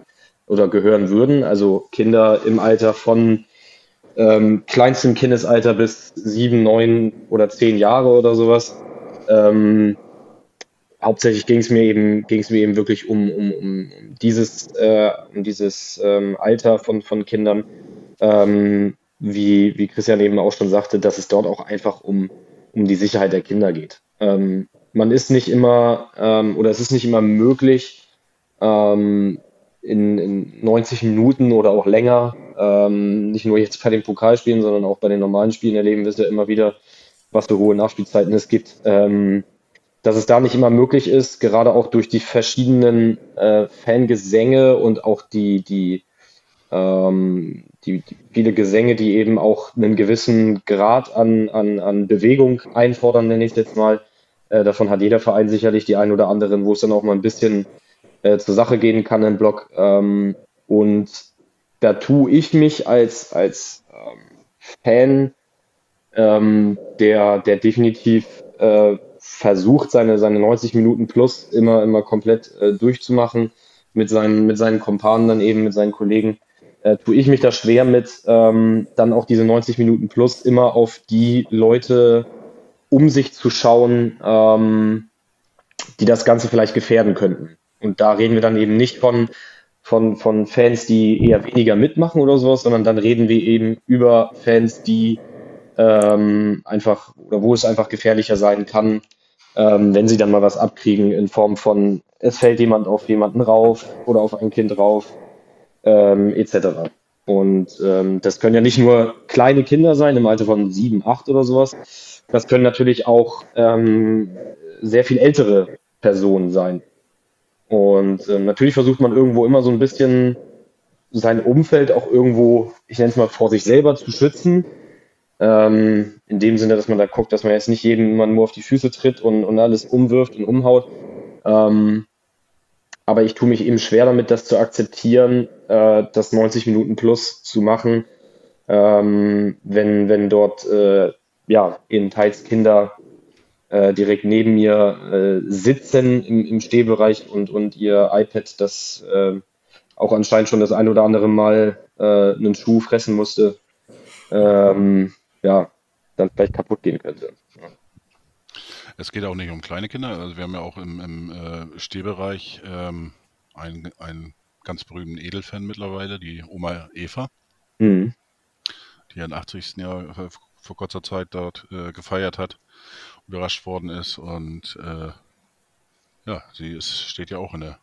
oder gehören würden. Also Kinder im Alter von ähm, kleinstem Kindesalter bis sieben, neun oder zehn Jahre oder sowas. Ähm, hauptsächlich ging es mir eben, ging es mir eben wirklich um, um, um dieses, äh, um dieses ähm, Alter von, von Kindern. Ähm, wie, wie Christian eben auch schon sagte, dass es dort auch einfach um, um die Sicherheit der Kinder geht. Ähm, man ist nicht immer ähm, oder es ist nicht immer möglich, ähm, in, in 90 Minuten oder auch länger, ähm, nicht nur jetzt bei den Pokalspielen, sondern auch bei den normalen Spielen erleben wir es ja immer wieder, was für hohe Nachspielzeiten es gibt. Dass es da nicht immer möglich ist, gerade auch durch die verschiedenen äh, Fangesänge und auch die, die, ähm, die, die, viele Gesänge, die eben auch einen gewissen Grad an, an, an Bewegung einfordern, nenne ich es jetzt mal, äh, davon hat jeder Verein sicherlich die ein oder anderen, wo es dann auch mal ein bisschen äh, zur Sache gehen kann im Blog. Ähm, und da tue ich mich als, als ähm, Fan, ähm, der, der definitiv äh, versucht, seine, seine 90 Minuten plus immer, immer komplett äh, durchzumachen, mit seinen, mit seinen Kompanen dann eben, mit seinen Kollegen, äh, tue ich mich da schwer mit, ähm, dann auch diese 90 Minuten plus immer auf die Leute um sich zu schauen, ähm, die das Ganze vielleicht gefährden könnten. Und da reden wir dann eben nicht von, von, von Fans, die eher weniger mitmachen oder sowas, sondern dann reden wir eben über Fans, die ähm, einfach oder wo es einfach gefährlicher sein kann, ähm, wenn sie dann mal was abkriegen in Form von es fällt jemand auf jemanden rauf oder auf ein Kind rauf ähm, etc. Und ähm, das können ja nicht nur kleine Kinder sein im Alter von sieben, acht oder sowas, das können natürlich auch ähm, sehr viel ältere Personen sein. Und ähm, natürlich versucht man irgendwo immer so ein bisschen sein Umfeld auch irgendwo, ich nenne es mal, vor sich selber zu schützen. Ähm, in dem Sinne, dass man da guckt, dass man jetzt nicht jedem mal nur auf die Füße tritt und, und alles umwirft und umhaut. Ähm, aber ich tue mich eben schwer damit, das zu akzeptieren, äh, das 90 Minuten plus zu machen, ähm, wenn, wenn dort äh, ja, eben teils Kinder äh, direkt neben mir äh, sitzen im, im Stehbereich und, und ihr iPad, das äh, auch anscheinend schon das ein oder andere Mal äh, einen Schuh fressen musste, ähm, ja, dann vielleicht kaputt gehen könnte. Ja.
Es geht auch nicht um kleine Kinder. Also wir haben ja auch im, im äh, Stehbereich ähm, einen, einen ganz berühmten Edelfan mittlerweile, die Oma Eva, mhm. die ihren 80. Jahr vor kurzer Zeit dort äh, gefeiert hat, überrascht worden ist. Und äh, ja, sie ist, steht ja auch in der,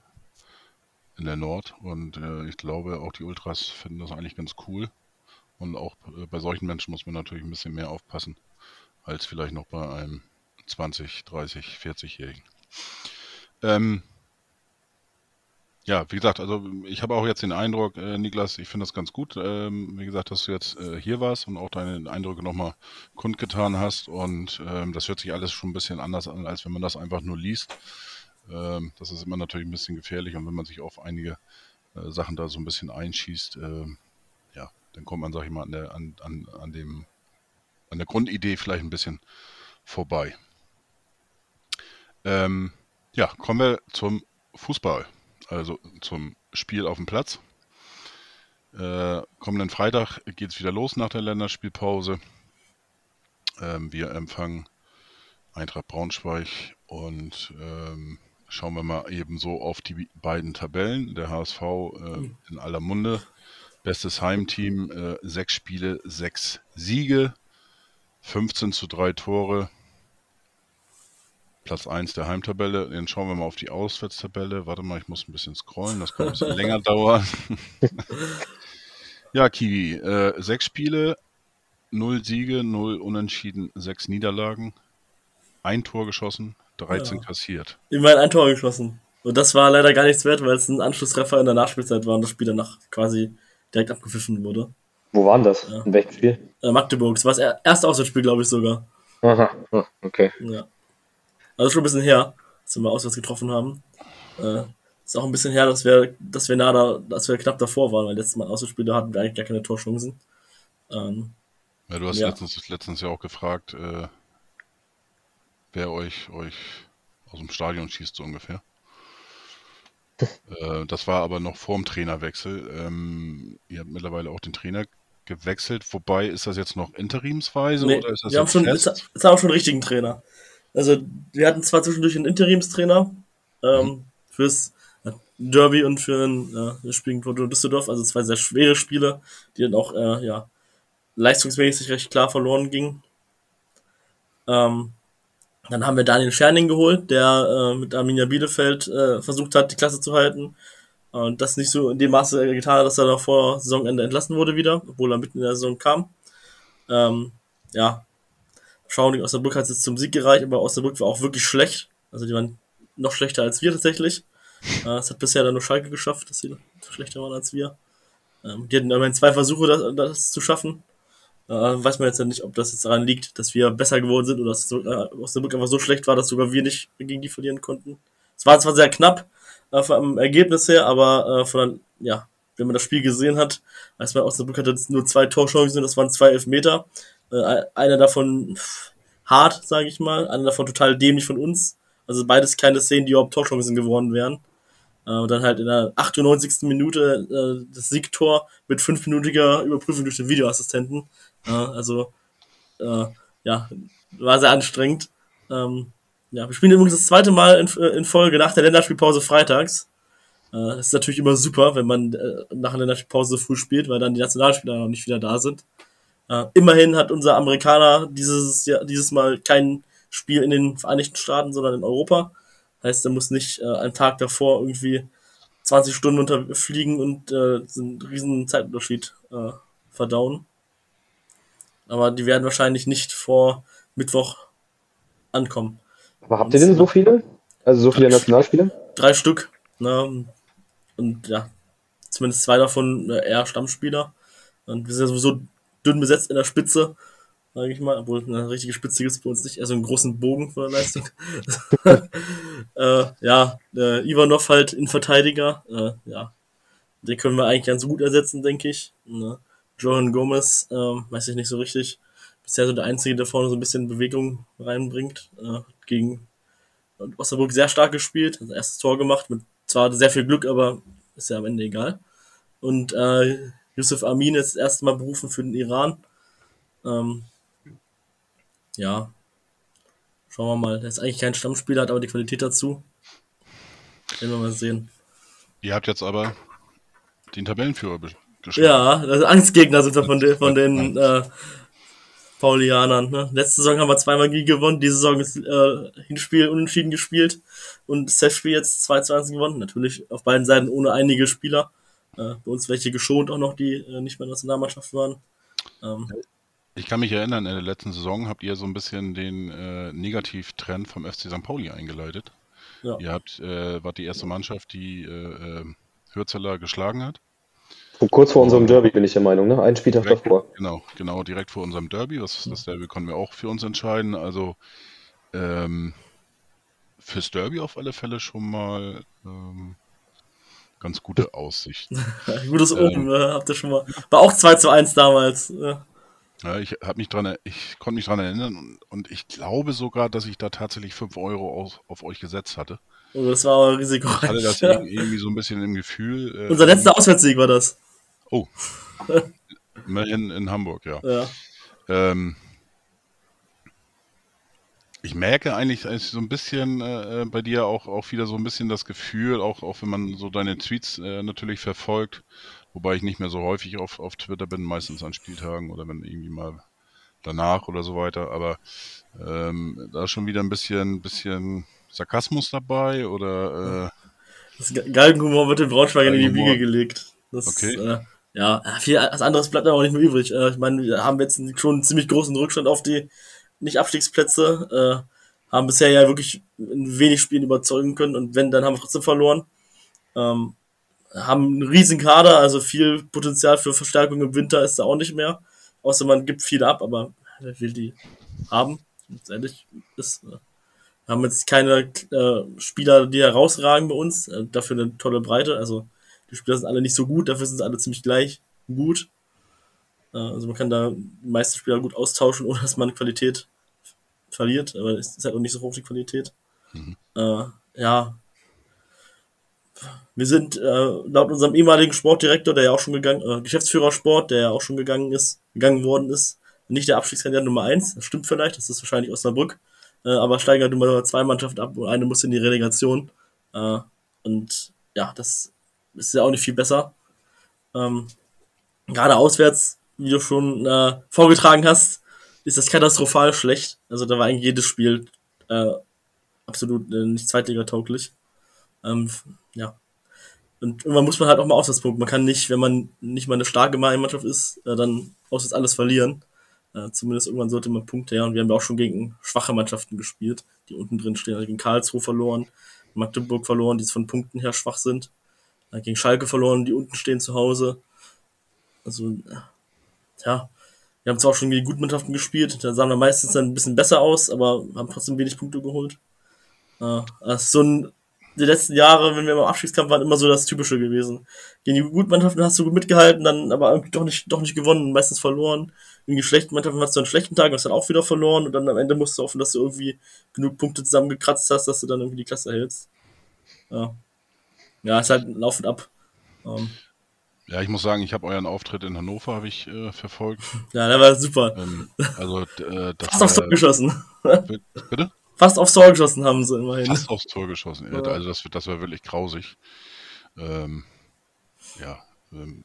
in der Nord. Und äh, ich glaube, auch die Ultras finden das eigentlich ganz cool. Und auch äh, bei solchen Menschen muss man natürlich ein bisschen mehr aufpassen, als vielleicht noch bei einem 20, 30, 40-Jährigen. Ähm, ja, wie gesagt, also ich habe auch jetzt den Eindruck, äh, Niklas, ich finde das ganz gut, ähm, wie gesagt, dass du jetzt äh, hier warst und auch deine Eindrücke nochmal kundgetan hast. Und ähm, das hört sich alles schon ein bisschen anders an, als wenn man das einfach nur liest. Ähm, das ist immer natürlich ein bisschen gefährlich und wenn man sich auf einige äh, Sachen da so ein bisschen einschießt, ähm, dann kommt man, sag ich mal, an der, an, an, an dem, an der Grundidee vielleicht ein bisschen vorbei. Ähm, ja, kommen wir zum Fußball also zum Spiel auf dem Platz. Äh, kommenden Freitag geht es wieder los nach der Länderspielpause. Ähm, wir empfangen Eintracht Braunschweig und ähm, schauen wir mal ebenso auf die beiden Tabellen. Der HSV äh, in aller Munde. Bestes Heimteam, äh, sechs Spiele, sechs Siege, 15 zu drei Tore. Platz 1 der Heimtabelle. Dann schauen wir mal auf die Auswärtstabelle. Warte mal, ich muss ein bisschen scrollen, das kann ein bisschen länger dauern. ja, Kiwi, äh, sechs Spiele, null Siege, null Unentschieden, sechs Niederlagen, ein Tor geschossen, 13 ja. kassiert.
Immerhin ein Tor geschossen. Und das war leider gar nichts wert, weil es ein Anschlusstreffer in der Nachspielzeit war und das Spiel danach quasi direkt abgepfiffen wurde.
Wo waren das? Ja. In welchem Spiel?
Äh, Magdeburg. Das war das erste Auswärtsspiel, glaube ich sogar.
Aha, okay.
Ja. Also schon ein bisschen her, dass wir mal auswärts getroffen haben. Äh, ist auch ein bisschen her, dass wir, dass wir nah da, dass wir knapp davor waren, weil letztes Mal Auswärtsspiele hatten wir eigentlich gar keine Torchancen. Ähm,
ja, du hast ja. Letztens, letztens ja auch gefragt, äh, wer euch, euch aus dem Stadion schießt, so ungefähr. Äh, das war aber noch vor dem Trainerwechsel. Ähm, ihr habt mittlerweile auch den Trainer gewechselt. Wobei, ist das jetzt noch interimsweise
nee,
oder ist das
wir haben schon, fest? Jetzt haben wir schon einen richtigen Trainer. Also, wir hatten zwar zwischendurch einen Interimstrainer ähm, mhm. fürs Derby und für ein äh, das Spiel gegen Düsseldorf, also zwei sehr schwere Spiele, die dann auch äh, ja, leistungsmäßig recht klar verloren gingen. Ähm, dann haben wir Daniel Scherning geholt, der äh, mit Arminia Bielefeld äh, versucht hat, die Klasse zu halten. Und das nicht so in dem Maße getan hat, dass er noch vor Saisonende entlassen wurde wieder, obwohl er mitten in der Saison kam. Ähm, ja, Schauning Osnabrück hat es jetzt zum Sieg gereicht, aber Osnabrück war auch wirklich schlecht. Also die waren noch schlechter als wir tatsächlich. Äh, es hat bisher dann nur Schalke geschafft, dass sie schlechter waren als wir. Ähm, die hatten immerhin zwei Versuche, das, das zu schaffen. Äh, weiß man jetzt ja nicht, ob das jetzt daran liegt, dass wir besser geworden sind oder dass äh, Osnabrück einfach so schlecht war, dass sogar wir nicht gegen die verlieren konnten. Es war zwar sehr knapp äh, vom Ergebnis her, aber äh, von, ja, wenn man das Spiel gesehen hat, weiß man, Osnabrück hatte nur zwei Torchancen, das waren zwei Elfmeter. Äh, einer davon hart, sage ich mal, einer davon total dämlich von uns. Also beides keine Szenen, die überhaupt Torchancen geworden wären. Äh, und dann halt in der 98. Minute äh, das Siegtor mit fünfminütiger Überprüfung durch den Videoassistenten. Äh, also äh, ja, war sehr anstrengend. Ähm, ja, wir spielen übrigens das zweite Mal in, äh, in Folge nach der Länderspielpause freitags. Äh, ist natürlich immer super, wenn man äh, nach der Länderspielpause so früh spielt, weil dann die Nationalspieler noch nicht wieder da sind. Äh, immerhin hat unser Amerikaner dieses, ja, dieses Mal kein Spiel in den Vereinigten Staaten, sondern in Europa. Heißt, er muss nicht äh, einen Tag davor irgendwie 20 Stunden unterfliegen und äh, einen riesen Zeitunterschied äh, verdauen. Aber die werden wahrscheinlich nicht vor Mittwoch ankommen.
Aber habt ihr denn so viele? Also so viele Nationalspiele?
Drei Stück. Ne? Und ja, zumindest zwei davon äh, eher Stammspieler. Und wir sind ja sowieso dünn besetzt in der Spitze, sage ich mal, obwohl eine richtige Spitze gibt es bei uns nicht, eher so einen großen Bogen von der Leistung. äh, ja, äh, Ivanov halt in Verteidiger, äh, ja, den können wir eigentlich ganz gut ersetzen, denke ich. Ne? Johan Gomez, äh, weiß ich nicht so richtig, bisher so der Einzige, der vorne so ein bisschen Bewegung reinbringt, äh, gegen Osnabrück sehr stark gespielt, also erstes Tor gemacht, mit zwar sehr viel Glück, aber ist ja am Ende egal. Und äh, Yusuf Amin ist das erste Mal berufen für den Iran. Ähm, ja, schauen wir mal. Der ist eigentlich kein Stammspieler, hat aber die Qualität dazu. Werden wir mal sehen.
Ihr habt jetzt aber den Tabellenführer geschlagen.
Ja, also Angstgegner sind wir von, den, von den äh, Paulianern. Ne? Letzte Saison haben wir zweimal gewonnen, diese Saison ist äh, Hinspiel unentschieden gespielt und das Spiel jetzt 2 zu 1 gewonnen. Natürlich auf beiden Seiten ohne einige Spieler. Äh, bei uns welche geschont auch noch, die äh, nicht mehr in der Nationalmannschaft waren. Ähm,
ich kann mich erinnern, in der letzten Saison habt ihr so ein bisschen den äh, Negativtrend vom FC St. Pauli eingeleitet. Ja. Ihr habt, äh, wart die erste Mannschaft, die äh, äh Hürzeler geschlagen hat.
Kurz vor unserem Derby bin ich der Meinung, ne? Ein Spieltag
direkt,
davor.
Genau, genau, direkt vor unserem Derby. Das, das Derby konnten wir auch für uns entscheiden. Also ähm, fürs Derby auf alle Fälle schon mal ähm, ganz gute Aussichten.
Gutes Open, ähm, habt ihr schon mal. War auch 2 zu 1 damals. Ja.
Ja, ich habe mich dran, ich konnte mich dran erinnern und, und, ich glaube sogar, dass ich da tatsächlich 5 Euro auf, auf euch gesetzt hatte.
Oh, das war aber risikoreich.
Ich hatte das ja. irgendwie so ein bisschen im Gefühl.
Äh, Unser letzter Auswärtssieg war das.
Oh. Immerhin in Hamburg, ja.
ja.
Ähm, ich merke eigentlich so ein bisschen äh, bei dir auch, auch wieder so ein bisschen das Gefühl, auch, auch wenn man so deine Tweets äh, natürlich verfolgt, wobei ich nicht mehr so häufig auf, auf Twitter bin, meistens an Spieltagen oder wenn irgendwie mal danach oder so weiter, aber ähm, da ist schon wieder ein bisschen, bisschen Sarkasmus dabei oder äh,
Das Galgenhumor wird den Braunschweigern in die Wiege gelegt. Das,
okay.
Äh, ja, viel was anderes bleibt aber auch nicht mehr übrig. Äh, ich meine, wir haben jetzt schon einen ziemlich großen Rückstand auf die Nicht-Abstiegsplätze, äh, haben bisher ja wirklich in wenig Spielen überzeugen können und wenn, dann haben wir trotzdem verloren. Ähm, haben einen riesen Kader, also viel Potenzial für Verstärkung im Winter ist da auch nicht mehr. Außer man gibt viele ab, aber wer will die haben? Letztendlich ist, äh, haben jetzt keine Spieler, die herausragen bei uns, dafür eine tolle Breite. Also die Spieler sind alle nicht so gut, dafür sind sie alle ziemlich gleich gut. Äh, also man kann da die meisten Spieler gut austauschen, ohne dass man Qualität verliert, aber es ist halt auch nicht so hoch die Qualität. Mhm. Äh, ja. Wir sind äh, laut unserem ehemaligen Sportdirektor, der ja auch schon gegangen, äh, Geschäftsführer Sport, der ja auch schon gegangen ist, gegangen worden ist, nicht der Abstiegskandidat Nummer eins. Das stimmt vielleicht, das ist wahrscheinlich Osnabrück. Äh, aber steigen halt Nummer zwei Mannschaften ab und eine muss in die Relegation. Äh, und ja, das ist ja auch nicht viel besser. Ähm, gerade auswärts, wie du schon äh, vorgetragen hast, ist das katastrophal schlecht. Also da war eigentlich jedes Spiel äh, absolut äh, nicht Zweitliga-tauglich. Ähm, ja. Und irgendwann muss man halt auch mal Auswärtspunkt. Man kann nicht, wenn man nicht mal eine starke Mannschaft ist, äh, dann auswärts alles verlieren. Äh, zumindest irgendwann sollte man Punkte her. Und wir haben ja auch schon gegen schwache Mannschaften gespielt, die unten drin stehen. Also gegen Karlsruhe verloren, Magdeburg verloren, die von Punkten her schwach sind. Gegen Schalke verloren, die unten stehen zu Hause. Also, ja, wir haben zwar auch schon gegen Gutmannschaften gespielt, da sahen wir meistens dann ein bisschen besser aus, aber haben trotzdem wenig Punkte geholt. Äh, so ein die letzten Jahre, wenn wir im Abstiegskampf waren, immer so das Typische gewesen. Gegen die guten Mannschaften hast du gut mitgehalten, dann aber irgendwie doch nicht, doch nicht gewonnen, meistens verloren. Gegen die schlechten Mannschaften hast du einen schlechten Tag, hast dann auch wieder verloren und dann am Ende musst du hoffen, dass du irgendwie genug Punkte zusammengekratzt hast, dass du dann irgendwie die Klasse erhältst. Ja. Ja, ist halt laufend ab.
Ähm. Ja, ich muss sagen, ich habe euren Auftritt in Hannover habe ich äh, verfolgt.
Ja, der war super.
Ähm, also äh,
das Fast aufs Tor geschossen.
Bitte?
Fast aufs Tor geschossen haben sie immerhin.
Fast aufs Tor geschossen. Ja. Also das, das war wirklich grausig. Ähm, ja. Ähm,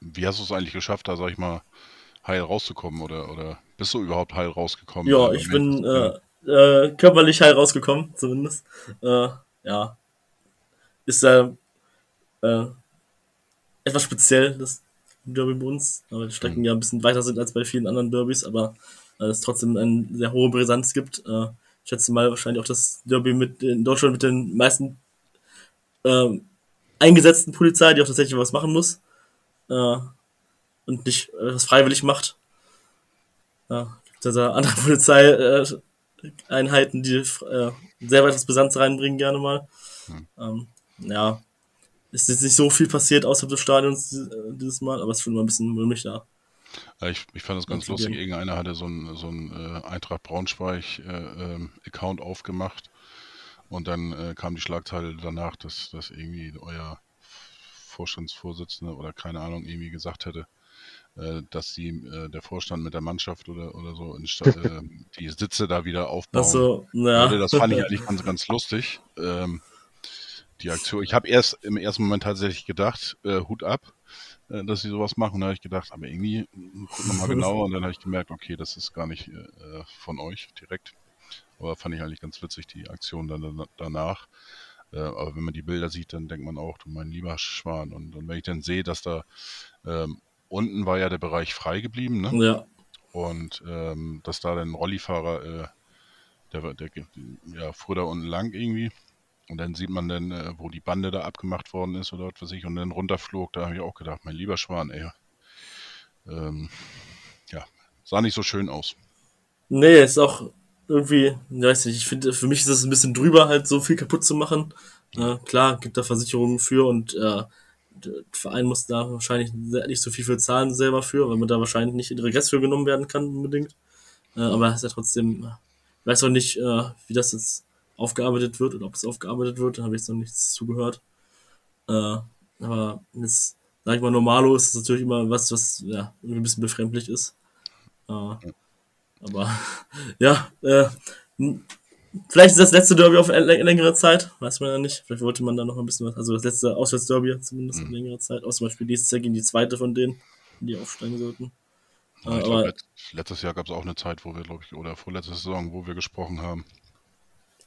wie hast du es eigentlich geschafft, da sag ich mal, heil rauszukommen oder, oder bist du überhaupt heil rausgekommen?
Ja, ich bin äh, äh, körperlich heil rausgekommen, zumindest. Äh, ja. Ist ja äh, etwas speziell, das Derby bei uns, weil die Strecken mhm. ja ein bisschen weiter sind als bei vielen anderen Derbys, aber äh, es trotzdem eine sehr hohe Brisanz gibt. Äh, ich schätze mal wahrscheinlich auch das Derby mit in Deutschland mit den meisten ähm, eingesetzten Polizei, die auch tatsächlich was machen muss äh, und nicht äh, was freiwillig macht. Ja, gibt also andere Polizeieinheiten, die äh, sehr weit das Brisanz reinbringen gerne mal. Hm. Ähm, ja, ist jetzt nicht so viel passiert außerhalb des Stadions äh, dieses Mal, aber es ist schon mal ein bisschen mulmig da.
Ich, ich fand das ganz lustig. Irgendeiner hatte so ein, so ein äh, Eintracht Braunschweig-Account äh, ähm, aufgemacht und dann äh, kam die Schlagzeile danach, dass, dass irgendwie euer Vorstandsvorsitzende oder keine Ahnung irgendwie gesagt hätte, äh, dass die, äh, der Vorstand mit der Mannschaft oder, oder so äh, die Sitze da wieder aufbauen. Ach
so, ja.
Das fand ich eigentlich ganz, ganz lustig. Ähm, die Aktion. Ich habe erst im ersten Moment tatsächlich gedacht, äh, Hut ab, äh, dass sie sowas machen. Da habe ich gedacht, aber irgendwie hm, wir mal genauer und dann habe ich gemerkt, okay, das ist gar nicht äh, von euch direkt. Aber fand ich eigentlich ganz witzig, die Aktion dann danach. Äh, aber wenn man die Bilder sieht, dann denkt man auch, du mein lieber Schwan. Und, und wenn ich dann sehe, dass da ähm, unten war ja der Bereich frei geblieben, ne?
Ja.
Und ähm, dass da dann ein Rollifahrer äh, der, der, ja, fuhr da unten lang irgendwie. Und dann sieht man dann, äh, wo die Bande da abgemacht worden ist oder was weiß ich, und dann runterflog. Da habe ich auch gedacht, mein lieber Schwan, ey. Ähm, ja, sah nicht so schön aus.
Nee, ist auch irgendwie, weiß nicht, ich finde, für mich ist es ein bisschen drüber, halt so viel kaputt zu machen. Ja, klar, gibt da Versicherungen für und äh, der Verein muss da wahrscheinlich nicht so viel für zahlen selber für, weil man da wahrscheinlich nicht in Regress für genommen werden kann unbedingt. Äh, aber es ist ja trotzdem, ich weiß auch nicht, äh, wie das jetzt aufgearbeitet wird oder ob es aufgearbeitet wird, da habe ich jetzt noch nichts zugehört. Äh, aber jetzt, sag ich mal, normalo ist es natürlich immer was, was ja, ein bisschen befremdlich ist. Äh, aber ja, äh, Vielleicht ist das letzte Derby auf längere Zeit, weiß man ja nicht. Vielleicht wollte man da noch ein bisschen was, also das letzte Auswärtsderby zumindest mhm. auf längere Zeit, außer zum Beispiel dieses Jahr gegen die zweite von denen, die aufsteigen sollten.
Ja, ich glaub, letztes Jahr gab es auch eine Zeit, wo wir, glaube ich, oder vorletzte Saison, wo wir gesprochen haben.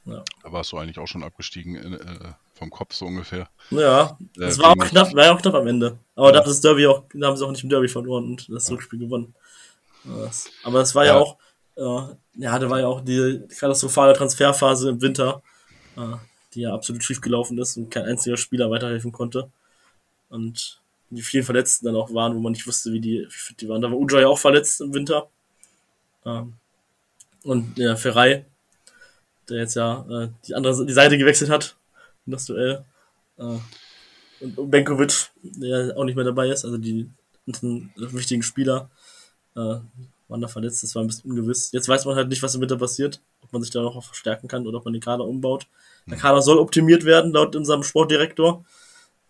Ja. Da warst du eigentlich auch schon abgestiegen in, äh, vom Kopf so ungefähr.
Ja, äh, das war auch knapp, war auch knapp am Ende. Aber ja. da, das Derby auch, da haben sie auch nicht im Derby verloren und das Rückspiel gewonnen. Aber das war ja, ja auch, äh, ja, da war ja auch die katastrophale Transferphase im Winter, äh, die ja absolut schief gelaufen ist und kein einziger Spieler weiterhelfen konnte. Und die vielen Verletzten dann auch waren, wo man nicht wusste, wie die, wie fit die waren. Da war Uja ja auch verletzt im Winter. Ähm, und der Ferrei, der jetzt ja äh, die andere die Seite gewechselt hat in das Duell. Äh, und Benkovic, der auch nicht mehr dabei ist, also die wichtigen Spieler, äh, waren da verletzt, das war ein bisschen ungewiss. Jetzt weiß man halt nicht, was im Winter passiert, ob man sich da noch verstärken kann oder ob man den Kader umbaut. Der Kader soll optimiert werden, laut unserem Sportdirektor,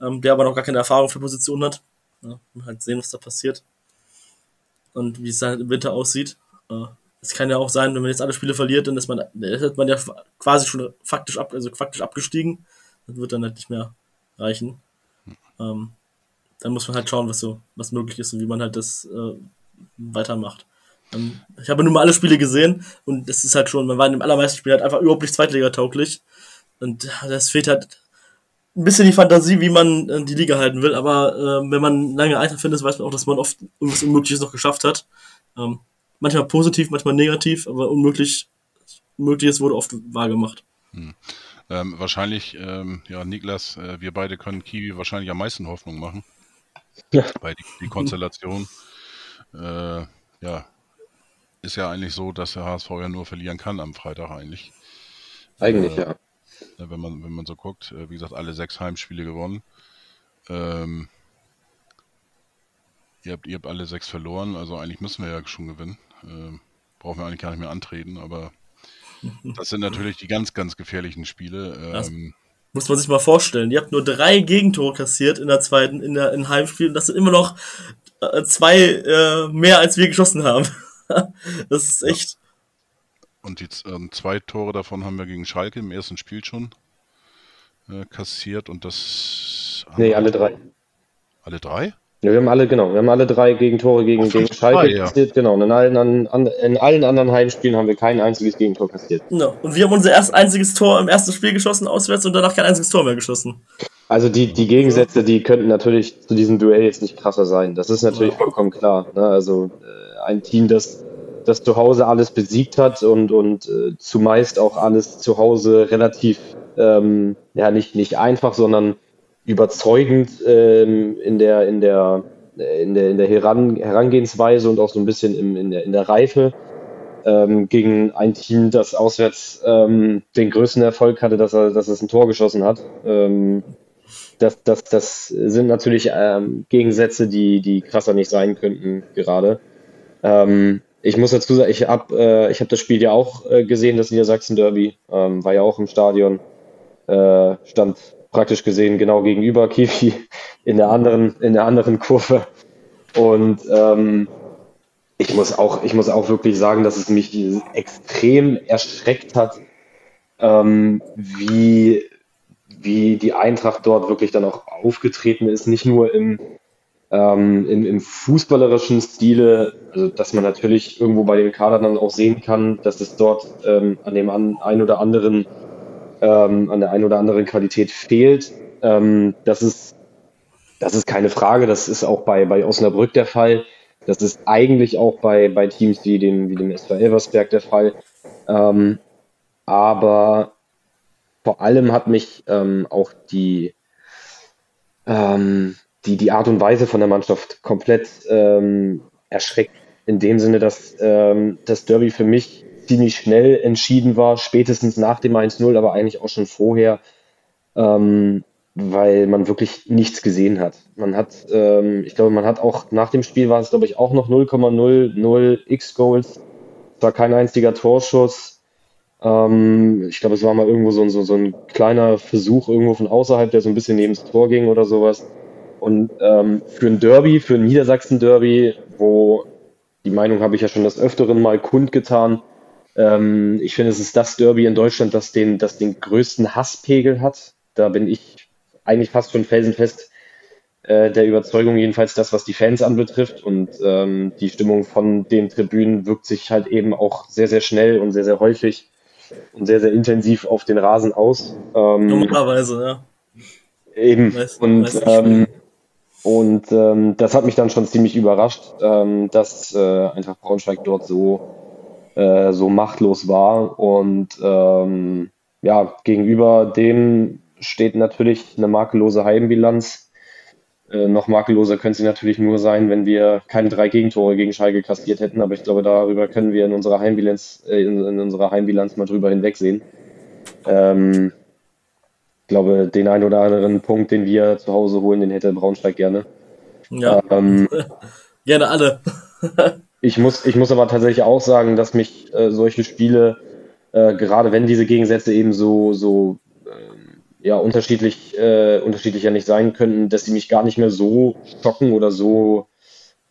ähm, der aber noch gar keine Erfahrung für Position hat. Ja, halt sehen, was da passiert. Und wie es dann im Winter aussieht. Äh, es kann ja auch sein, wenn man jetzt alle Spiele verliert, dann ist man, ist man ja quasi schon faktisch, ab, also faktisch abgestiegen. Das wird dann halt nicht mehr reichen. Ähm, dann muss man halt schauen, was so, was möglich ist und wie man halt das äh, weitermacht. Ähm, ich habe nur mal alle Spiele gesehen und das ist halt schon, man war in dem allermeisten Spiel halt einfach überhaupt nicht Zweitliga-tauglich. Und das fehlt halt ein bisschen die Fantasie, wie man äh, die Liga halten will, aber äh, wenn man lange Einzel findet, weiß man auch, dass man oft irgendwas Unmögliches noch geschafft hat. Ähm, manchmal positiv, manchmal negativ, aber unmöglich, Unmögliches wurde oft wahrgemacht.
Hm. Ähm, wahrscheinlich, ähm, ja, Niklas, äh, wir beide können Kiwi wahrscheinlich am meisten Hoffnung machen. Ja. Bei die, die Konstellation. Äh, ja, ist ja eigentlich so, dass der HSV ja nur verlieren kann am Freitag eigentlich.
Eigentlich, äh, ja.
Wenn man, wenn man so guckt, äh, wie gesagt, alle sechs Heimspiele gewonnen. Ähm, ihr, habt, ihr habt alle sechs verloren, also eigentlich müssen wir ja schon gewinnen. Ähm, brauchen wir eigentlich gar nicht mehr antreten, aber das sind natürlich die ganz, ganz gefährlichen Spiele. Ähm,
muss man sich mal vorstellen. Ihr habt nur drei Gegentore kassiert in der zweiten, in der in Heimspiel und das sind immer noch äh, zwei äh, mehr, als wir geschossen haben. das ist echt.
Und die äh, zwei Tore davon haben wir gegen Schalke im ersten Spiel schon äh, kassiert und das.
Nee, alle drei.
Alle drei?
Ja, wir haben alle, genau, wir haben alle drei Gegentore gegen, gegen Schalke drei, kassiert, ja. genau. Und in allen, an, in allen anderen Heimspielen haben wir kein einziges Gegentor kassiert.
No. Und wir haben unser erst einziges Tor im ersten Spiel geschossen, auswärts, und danach kein einziges Tor mehr geschossen.
Also die, die Gegensätze, die könnten natürlich zu diesem Duell jetzt nicht krasser sein. Das ist natürlich vollkommen klar. Ne? Also äh, ein Team, das, das zu Hause alles besiegt hat und, und äh, zumeist auch alles zu Hause relativ, ähm, ja, nicht, nicht einfach, sondern überzeugend ähm, in der, in der, in der, in der Heran, Herangehensweise und auch so ein bisschen im, in, der, in der Reife ähm, gegen ein Team, das auswärts ähm, den größten Erfolg hatte, dass, er, dass es ein Tor geschossen hat. Ähm, das, das, das sind natürlich ähm, Gegensätze, die, die krasser nicht sein könnten gerade. Ähm, ich muss dazu sagen, ich habe äh, hab das Spiel ja auch äh, gesehen, das Niedersachsen-Derby, ähm, war ja auch im Stadion, äh, stand praktisch gesehen genau gegenüber Kiwi in der anderen, in der anderen Kurve. Und ähm, ich muss auch, ich muss auch wirklich sagen, dass es mich extrem erschreckt hat, ähm, wie wie die Eintracht dort wirklich dann auch aufgetreten ist, nicht nur im, ähm, im, im fußballerischen Stile, also dass man natürlich irgendwo bei dem Kader dann auch sehen kann, dass es dort ähm, an dem an, ein oder anderen, ähm, an der ein oder anderen Qualität fehlt. Ähm, das ist, das ist keine Frage. Das ist auch bei, bei Osnabrück der Fall. Das ist eigentlich auch bei, bei Teams wie dem, wie dem SV Elversberg der Fall. Ähm, aber vor allem hat mich ähm, auch die, ähm, die, die Art und Weise von der Mannschaft komplett ähm, erschreckt. In dem Sinne, dass das Derby für mich ziemlich schnell entschieden war, spätestens nach dem 1-0, aber eigentlich auch schon vorher, ähm, weil man wirklich nichts gesehen hat. Man hat, ähm, ich glaube, man hat auch nach dem Spiel war es, glaube ich, auch noch 0,00 X-Goals. Es war kein einziger Torschuss. Ähm, ich glaube, es war mal irgendwo so, so, so ein kleiner Versuch irgendwo von außerhalb, der so ein bisschen neben das Tor ging oder sowas. Und ähm, für ein Derby, für ein Niedersachsen-Derby, wo die Meinung habe ich ja schon des Öfteren mal kundgetan, ähm, ich finde, es ist das Derby in Deutschland, das den, das den größten Hasspegel hat. Da bin ich eigentlich fast schon felsenfest äh, der Überzeugung, jedenfalls das, was die Fans anbetrifft. Und ähm, die Stimmung von den Tribünen wirkt sich halt eben auch sehr, sehr schnell und sehr, sehr häufig und sehr, sehr intensiv auf den Rasen aus.
Ähm, Normalerweise, ja.
Eben. Weiß, und weiß ähm, und ähm, das hat mich dann schon ziemlich überrascht, ähm, dass äh, einfach Braunschweig dort so, äh, so machtlos war. Und ähm, ja, gegenüber dem steht natürlich eine makellose Heimbilanz. Äh, noch makelloser könnte sie natürlich nur sein, wenn wir keine drei Gegentore gegen Schalke kassiert hätten. Aber ich glaube, darüber können wir in unserer Heimbilanz, äh, in, in, unserer Heimbilanz mal drüber hinwegsehen. Ähm, ich glaube, den einen oder anderen Punkt, den wir zu Hause holen, den hätte Braunschweig gerne.
Ja. Ähm, gerne alle.
ich, muss, ich muss aber tatsächlich auch sagen, dass mich äh, solche Spiele, äh, gerade wenn diese Gegensätze eben so, so ähm, ja, unterschiedlich, äh, unterschiedlich ja nicht sein könnten, dass sie mich gar nicht mehr so schocken oder so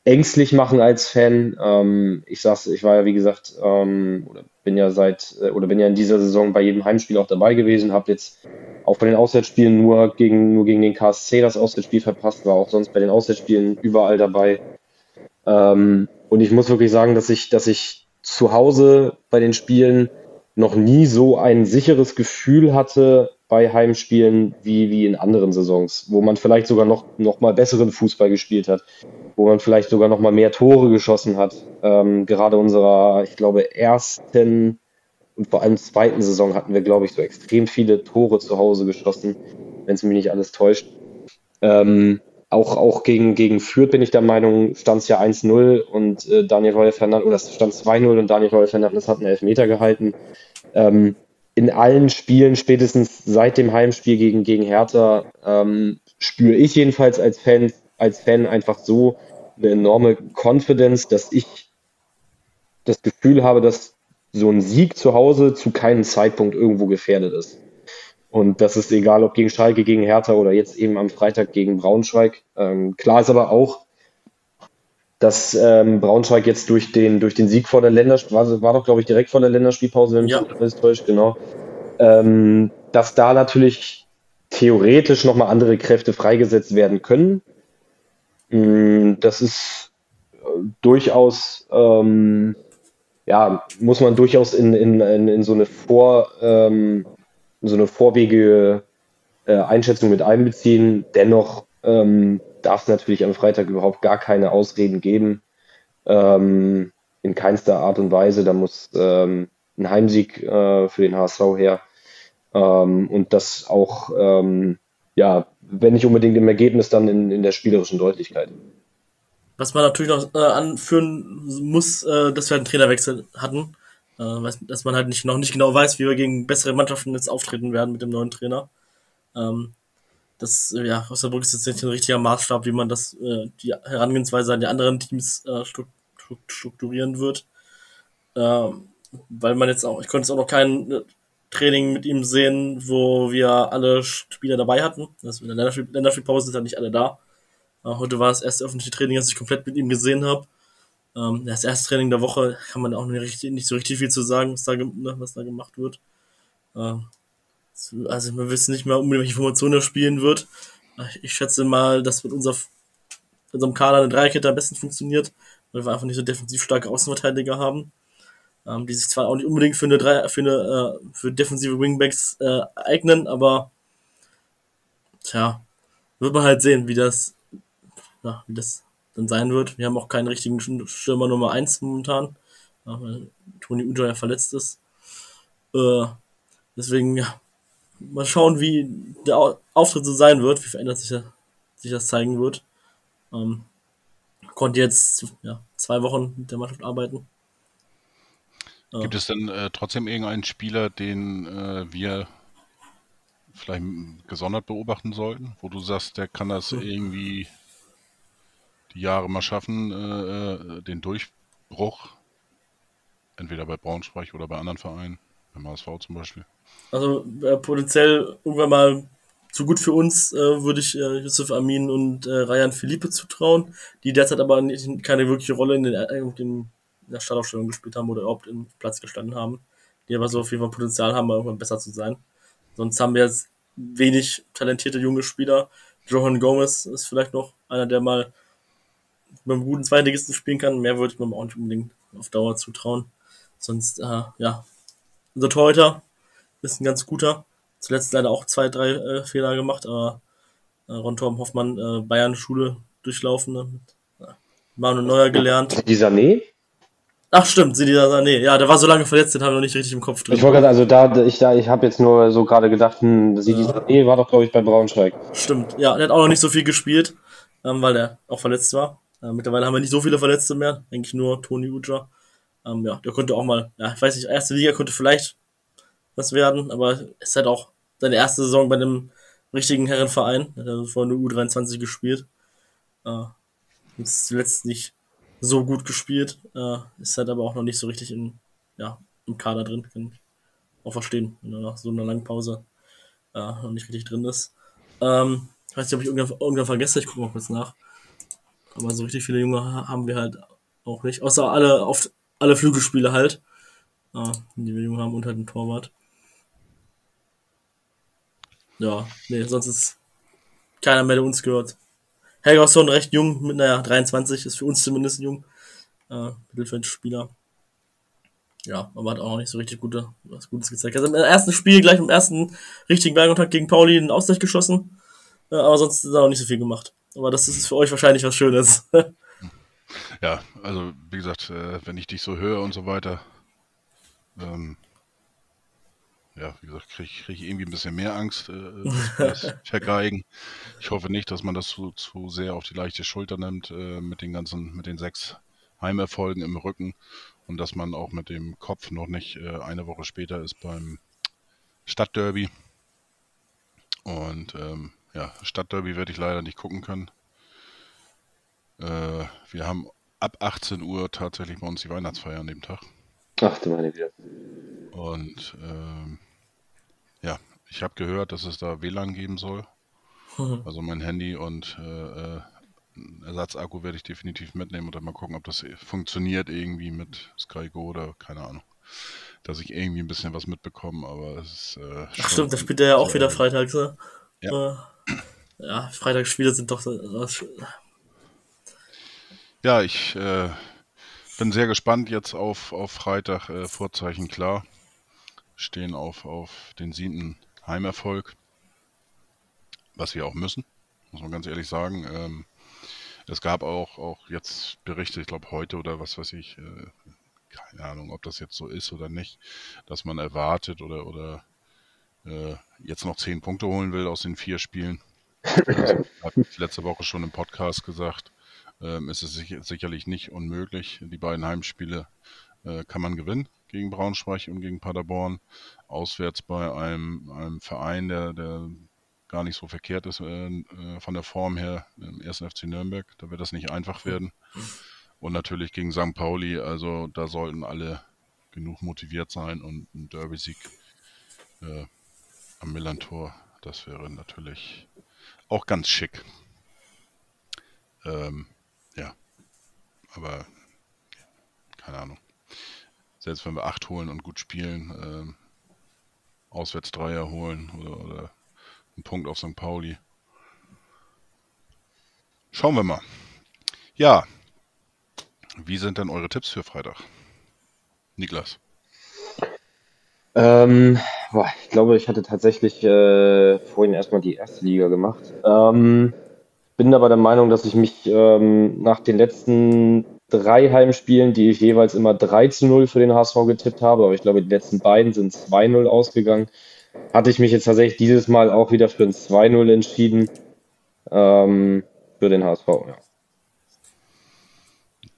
ängstlich machen als Fan. Ähm, ich sag's, ich war ja wie gesagt, ähm, oder bin ja seit äh, oder bin ja in dieser Saison bei jedem Heimspiel auch dabei gewesen, habe jetzt auch bei den Auswärtsspielen nur gegen, nur gegen den KSC das Auswärtsspiel verpasst, war auch sonst bei den Auswärtsspielen überall dabei. Ähm, und ich muss wirklich sagen, dass ich, dass ich zu Hause bei den Spielen noch nie so ein sicheres Gefühl hatte bei Heimspielen wie, wie in anderen Saisons, wo man vielleicht sogar noch, noch mal besseren Fußball gespielt hat, wo man vielleicht sogar noch mal mehr Tore geschossen hat. Ähm, gerade unserer, ich glaube, ersten und vor allem zweiten Saison hatten wir, glaube ich, so extrem viele Tore zu Hause geschossen, wenn es mich nicht alles täuscht. Ähm, auch, auch gegen, gegen Fürth bin ich der Meinung, stand es ja 1-0 und äh, Daniel Heuer Fernandes, oder stand 2-0 und Daniel Heuer Fernandes hat einen Elfmeter gehalten. Ähm, in allen Spielen, spätestens seit dem Heimspiel gegen, gegen Hertha, ähm, spüre ich jedenfalls als Fan, als Fan einfach so eine enorme Confidence, dass ich das Gefühl habe, dass so ein Sieg zu Hause zu keinem Zeitpunkt irgendwo gefährdet ist. Und das ist egal, ob gegen Schalke, gegen Hertha oder jetzt eben am Freitag gegen Braunschweig. Ähm, klar ist aber auch, dass ähm, Braunschweig jetzt durch den, durch den Sieg vor der Länderspielpause, war, war doch, glaube ich, direkt vor der Länderspielpause, wenn mich ja. alles täuscht, genau, ähm, dass da natürlich theoretisch nochmal andere Kräfte freigesetzt werden können. Mm, das ist äh, durchaus ähm, ja, muss man durchaus in, in, in, in so eine Vor, so eine vorwegige äh, Einschätzung mit einbeziehen. Dennoch ähm, darf es natürlich am Freitag überhaupt gar keine Ausreden geben. Ähm, in keinster Art und Weise. Da muss ähm, ein Heimsieg äh, für den HSV her. Ähm, und das auch, ähm, ja, wenn nicht unbedingt im Ergebnis, dann in, in der spielerischen Deutlichkeit.
Was man natürlich noch äh, anführen muss, äh, dass wir einen Trainerwechsel hatten. Äh, dass man halt nicht, noch nicht genau weiß, wie wir gegen bessere Mannschaften jetzt auftreten werden mit dem neuen Trainer. Ähm, das, äh, ja, Osnabrück ist jetzt nicht ein richtiger Maßstab, wie man das, äh, die Herangehensweise an die anderen Teams äh, strukturieren wird. Ähm, weil man jetzt auch, ich konnte jetzt auch noch kein äh, Training mit ihm sehen, wo wir alle Spieler dabei hatten. Also in der Länderspielpause sind ja nicht alle da. Heute war das erste öffentliche Training, das ich komplett mit ihm gesehen habe. Ähm, das erste Training der Woche kann man auch nicht, richtig, nicht so richtig viel zu sagen, was da, ne, was da gemacht wird. Äh, also man wissen nicht mehr unbedingt, welche Informationen er spielen wird. Ich schätze mal, dass mit unser, unserem Kader eine Dreierkette am besten funktioniert, weil wir einfach nicht so defensiv starke Außenverteidiger haben. Ähm, die sich zwar auch nicht unbedingt für eine, Dreier, für eine äh, für defensive Wingbacks äh, eignen, aber tja, wird man halt sehen, wie das ja, wie das dann sein wird. Wir haben auch keinen richtigen Stürmer Nummer 1 momentan, weil Toni Ujo ja verletzt ist. Äh, deswegen, ja, mal schauen, wie der Auftritt so sein wird, wie verändert sich, sich das zeigen wird. Ähm, konnte jetzt ja, zwei Wochen mit der Mannschaft arbeiten.
Gibt es denn äh, trotzdem irgendeinen Spieler, den äh, wir vielleicht gesondert beobachten sollten, wo du sagst, der kann das irgendwie die Jahre mal schaffen, äh, äh den Durchbruch, entweder bei Braunschweig oder bei anderen Vereinen, beim HSV zum Beispiel?
Also äh, potenziell irgendwann mal zu gut für uns äh, würde ich äh, Yusuf Amin und äh, Ryan Philippe zutrauen, die derzeit aber nicht, keine wirkliche Rolle in, den, äh, in der Startaufstellung gespielt haben oder überhaupt im Platz gestanden haben, die aber so auf jeden Fall Potenzial haben, irgendwann besser zu sein. Sonst haben wir jetzt wenig talentierte junge Spieler. Johan Gomez ist vielleicht noch einer, der mal mit einem guten Zweitligisten spielen kann. Mehr würde ich mir auch nicht unbedingt auf Dauer zutrauen. Sonst, äh, ja, unser Torhüter ist ein ganz guter. Zuletzt leider auch zwei, drei äh, Fehler gemacht, aber äh, Ron Torben Hoffmann, äh, Bayern-Schule durchlaufen, ne? mit, äh, Manu Neuer gelernt.
Die Sané?
Ach stimmt, Sidi Sané. Ja, der war so lange verletzt, den haben wir noch nicht richtig im Kopf
drin. Ich wollte gerade, also da, ich, da, ich habe jetzt nur so gerade gedacht, hm, Sidi ja. Sané war doch, glaube ich, bei Braunschweig.
Stimmt, ja, der hat auch noch nicht so viel gespielt, ähm, weil der auch verletzt war. Äh, mittlerweile haben wir nicht so viele Verletzte mehr, eigentlich nur Toni Uja. Ähm, ja, der könnte auch mal, ja, ich weiß nicht, erste Liga könnte vielleicht was werden, aber es ist halt auch seine erste Saison bei einem richtigen Herrenverein. Er hat vorher nur U23 gespielt. Äh, jetzt zuletzt nicht so gut gespielt. Äh, ist halt aber auch noch nicht so richtig in, ja, im Kader drin. Kann ich auch verstehen, wenn er nach so einer langen Pause äh, noch nicht richtig drin ist. Ähm, ich weiß nicht, ob ich irgendwann, irgendwann vergesse, ich gucke mal kurz nach. Aber so richtig viele Junge haben wir halt auch nicht. Außer alle oft alle Flügelspiele halt, äh, die wir Junge haben und halt ein Torwart. Ja, nee, sonst ist keiner mehr, der uns gehört. Helgersson recht jung, mit naja, 23, ist für uns zumindest jung. Äh, Mittelfeldspieler. Ja, aber hat auch noch nicht so richtig gute, was Gutes gezeigt. Also im ersten Spiel, gleich im ersten richtigen Ballkontakt gegen Pauli einen Ausgleich geschossen. Äh, aber sonst ist er auch nicht so viel gemacht. Aber das ist für euch wahrscheinlich was Schönes.
ja, also wie gesagt, äh, wenn ich dich so höre und so weiter, ähm, ja, wie gesagt, kriege krieg ich irgendwie ein bisschen mehr Angst, äh, das vergeigen. Ich hoffe nicht, dass man das zu, zu sehr auf die leichte Schulter nimmt äh, mit den ganzen, mit den sechs Heimerfolgen im Rücken und dass man auch mit dem Kopf noch nicht äh, eine Woche später ist beim Stadtderby. Und ähm, ja, Stadtderby werde ich leider nicht gucken können. Äh, wir haben ab 18 Uhr tatsächlich bei uns die Weihnachtsfeier an dem Tag.
Ach du meine Güte.
Und ähm, ja, ich habe gehört, dass es da WLAN geben soll. Mhm. Also mein Handy und äh, äh, Ersatzakku werde ich definitiv mitnehmen und dann mal gucken, ob das funktioniert irgendwie mit Sky Go oder keine Ahnung. Dass ich irgendwie ein bisschen was mitbekomme, aber es ist. Äh,
Ach stimmt, da spielt er ja auch wieder freitags, ne? Ja. Äh, ja, Freitagsspiele sind doch so.
Ja, ich äh, bin sehr gespannt jetzt auf, auf Freitag. Äh, Vorzeichen klar stehen auf, auf den siebten Heimerfolg, was wir auch müssen, muss man ganz ehrlich sagen. Ähm, es gab auch, auch jetzt Berichte, ich glaube heute oder was weiß ich, äh, keine Ahnung, ob das jetzt so ist oder nicht, dass man erwartet oder, oder äh, jetzt noch zehn Punkte holen will aus den vier Spielen. Also, habe ich letzte Woche schon im Podcast gesagt, ähm, ist es sicher, sicherlich nicht unmöglich. Die beiden Heimspiele äh, kann man gewinnen gegen Braunschweig und gegen Paderborn. Auswärts bei einem, einem Verein, der, der gar nicht so verkehrt ist äh, äh von der Form her, im 1. FC Nürnberg. Da wird das nicht einfach werden. Und natürlich gegen St. Pauli, also da sollten alle genug motiviert sein und ein Derby-Sieg äh, am Millantor, das wäre natürlich auch ganz schick. Ähm, ja, aber keine Ahnung selbst wenn wir acht holen und gut spielen, äh, auswärts Dreier holen oder, oder einen Punkt auf St. Pauli. Schauen wir mal. Ja, wie sind denn eure Tipps für Freitag? Niklas.
Ähm, boah, ich glaube, ich hatte tatsächlich äh, vorhin erstmal die erste Liga gemacht. Ähm, bin aber der Meinung, dass ich mich ähm, nach den letzten drei Heimspielen, die ich jeweils immer 3 zu 0 für den HSV getippt habe, aber ich glaube, die letzten beiden sind 2-0 ausgegangen. Hatte ich mich jetzt tatsächlich dieses Mal auch wieder für ein 2-0 entschieden. Ähm, für den HSV, ja.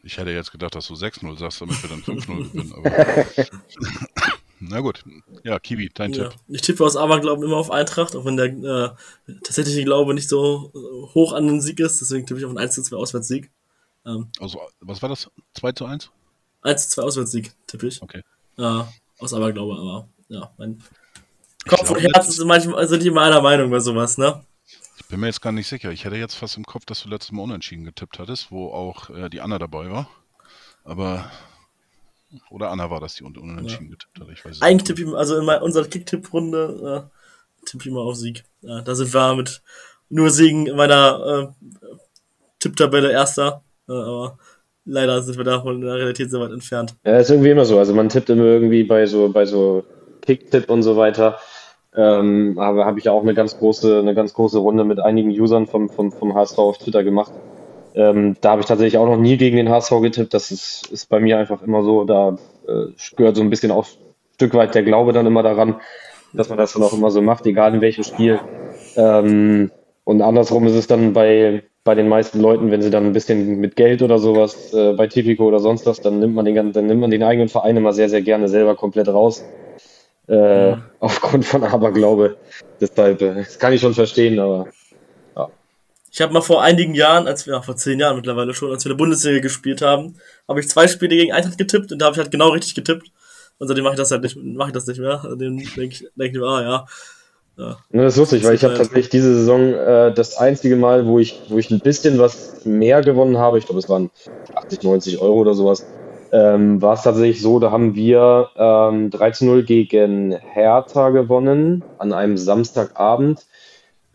Ich hätte jetzt gedacht, dass du 6-0 sagst, damit wir dann 5-0 gewinnen. Na gut. Ja, Kiwi, dein ja. Tipp.
Ich tippe aus Aberglauben immer auf Eintracht, auch wenn der äh, tatsächliche Glaube nicht so hoch an den Sieg ist. Deswegen tippe ich auf einen 1 zu 2 Auswärtssieg.
Ähm, also, was war das? 2 zu 1?
1 zu 2 Auswärtssieg, tippe ich.
Okay.
Äh, aus Aberglaube, aber ja, mein Kopf und Herz sind manchmal sind immer einer Meinung bei sowas, ne?
Ich bin mir jetzt gar nicht sicher. Ich hätte jetzt fast im Kopf, dass du letztes Mal unentschieden getippt hattest, wo auch äh, die Anna dabei war. Aber oder Anna war das, die unentschieden ja. getippt hat. Ich weiß
Eigentlich tippe ich, also in unserer Kick-Tipp-Runde äh, tippe ich immer auf Sieg. Ja, da sind wir mit nur Siegen in meiner äh, Tipptabelle Erster. Äh, aber leider sind wir da von der Realität so weit entfernt.
Ja, ist irgendwie immer so. Also man tippt immer irgendwie bei so, bei so Kick-Tipp und so weiter. Ähm, aber habe ich auch eine ganz große, eine ganz große Runde mit einigen Usern vom, vom, vom HSV auf Twitter gemacht. Ähm, da habe ich tatsächlich auch noch nie gegen den HSV getippt. Das ist, ist bei mir einfach immer so. Da äh, gehört so ein bisschen auch ein Stück weit der Glaube dann immer daran, dass man das dann auch immer so macht, egal in welchem Spiel. Ähm, und andersrum ist es dann bei, bei den meisten Leuten, wenn sie dann ein bisschen mit Geld oder sowas äh, bei Tipico oder sonst was, dann nimmt man den dann nimmt man den eigenen Verein immer sehr, sehr gerne selber komplett raus. Äh, mhm. Aufgrund von Aberglaube. Deshalb, äh, das kann ich schon verstehen, aber
ich habe mal vor einigen Jahren, als wir, ja, vor zehn Jahren mittlerweile schon, als wir in der Bundesliga gespielt haben, habe ich zwei Spiele gegen Eintracht getippt und da habe ich halt genau richtig getippt. Und seitdem mache ich das halt nicht, mache ich das nicht mehr. Seitdem denke ich, denk ich, ah ja.
Ja. Das ist lustig, weil ich habe tatsächlich diese Saison äh, das einzige Mal, wo ich, wo ich ein bisschen was mehr gewonnen habe, ich glaube es waren 80, 90 Euro oder sowas, ähm, war es tatsächlich so, da haben wir ähm, 3 zu 0 gegen Hertha gewonnen an einem Samstagabend.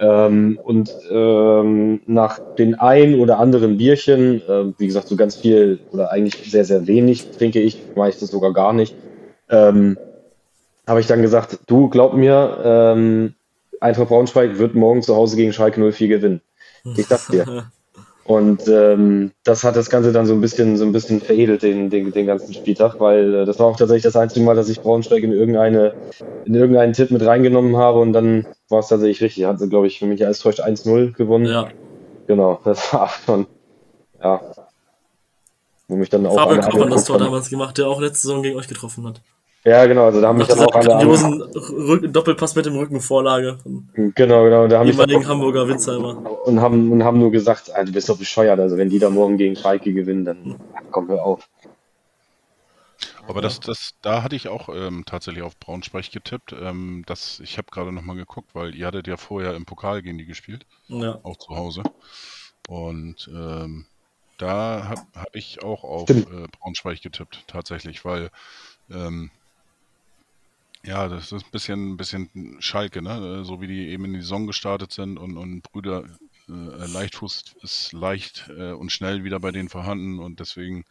Ähm, und ähm, nach den ein oder anderen Bierchen, äh, wie gesagt, so ganz viel oder eigentlich sehr, sehr wenig trinke ich, meistens sogar gar nicht, ähm, habe ich dann gesagt, du glaub mir, ähm, Eintracht Braunschweig wird morgen zu Hause gegen Schalke 04 gewinnen. Ich sag's dir. Und ähm, das hat das Ganze dann so ein bisschen, so ein bisschen veredelt, den, den, den ganzen Spieltag, weil äh, das war auch tatsächlich das einzige Mal, dass ich Braunschweig in irgendeine, in irgendeinen Tipp mit reingenommen habe und dann war es tatsächlich richtig. Hat sie, glaube ich, für mich alles täuscht 1-0 gewonnen. Ja. Genau, das war schon, ja.
Wo mich dann auch. Koch hat das Tor damals gemacht, der auch letzte Saison gegen euch getroffen hat.
Ja, genau, also da haben mich dann auch alle
anderen. Doppelpass mit dem Rückenvorlage.
Genau, genau. Da haben
ehemaligen Hamburger Winzheimer.
Und haben, und haben nur gesagt, ah, du bist doch bescheuert, also wenn die da morgen gegen Schalke gewinnen, dann komm, hör auf.
Aber das, das, da hatte ich auch ähm, tatsächlich auf Braunschweig getippt. Ähm, das, ich habe gerade nochmal geguckt, weil ihr hattet ja vorher im Pokal gegen die gespielt. Ja. Auch zu Hause. Und ähm, da habe hab ich auch auf äh, Braunschweig getippt, tatsächlich, weil ähm, ja, das ist ein bisschen, ein bisschen Schalke, ne? So wie die eben in die Saison gestartet sind und, und Brüder äh, Leichtfuß ist leicht äh, und schnell wieder bei denen vorhanden und deswegen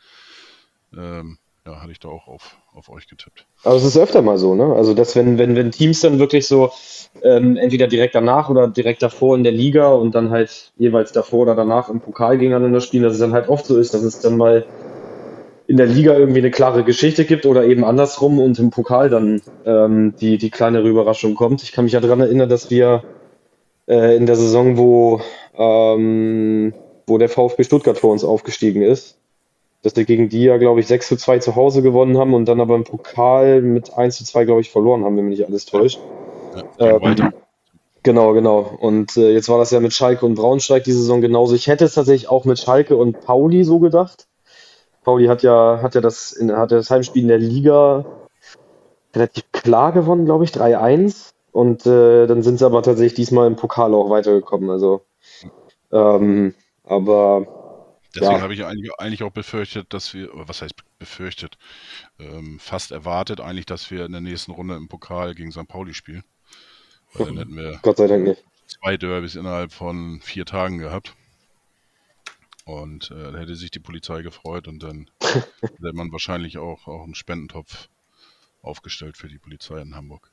ähm, ja, hatte ich da auch auf, auf euch getippt.
Aber es ist öfter mal so, ne? Also, dass wenn, wenn, wenn Teams dann wirklich so ähm, entweder direkt danach oder direkt davor in der Liga und dann halt jeweils davor oder danach im Pokal gegeneinander spielen, dass es dann halt oft so ist, dass es dann mal in der Liga irgendwie eine klare Geschichte gibt oder eben andersrum und im Pokal dann ähm, die, die kleinere Überraschung kommt. Ich kann mich ja daran erinnern, dass wir äh, in der Saison, wo, ähm, wo der VfB Stuttgart vor uns aufgestiegen ist, dass wir gegen die ja, glaube ich, 6 zu 2 zu Hause gewonnen haben und dann aber im Pokal mit 1 zu 2, glaube ich, verloren haben, wenn mich nicht alles täuscht. Ja, ähm, genau, genau. Und äh, jetzt war das ja mit Schalke und Braunschweig die Saison genauso. Ich hätte es tatsächlich auch mit Schalke und Pauli so gedacht. Pauli hat ja, hat ja das, in, hat das Heimspiel in der Liga relativ klar gewonnen, glaube ich, 3-1. Und äh, dann sind sie aber tatsächlich diesmal im Pokal auch weitergekommen. Also, ähm, aber
Deswegen ja. habe ich eigentlich, eigentlich, auch befürchtet, dass wir, was heißt befürchtet, ähm, fast erwartet eigentlich, dass wir in der nächsten Runde im Pokal gegen St. Pauli spielen. Weil dann hätten wir
Gott sei Dank nicht.
zwei Derbys innerhalb von vier Tagen gehabt. Und äh, da hätte sich die Polizei gefreut und dann hätte man wahrscheinlich auch, auch einen Spendentopf aufgestellt für die Polizei in Hamburg.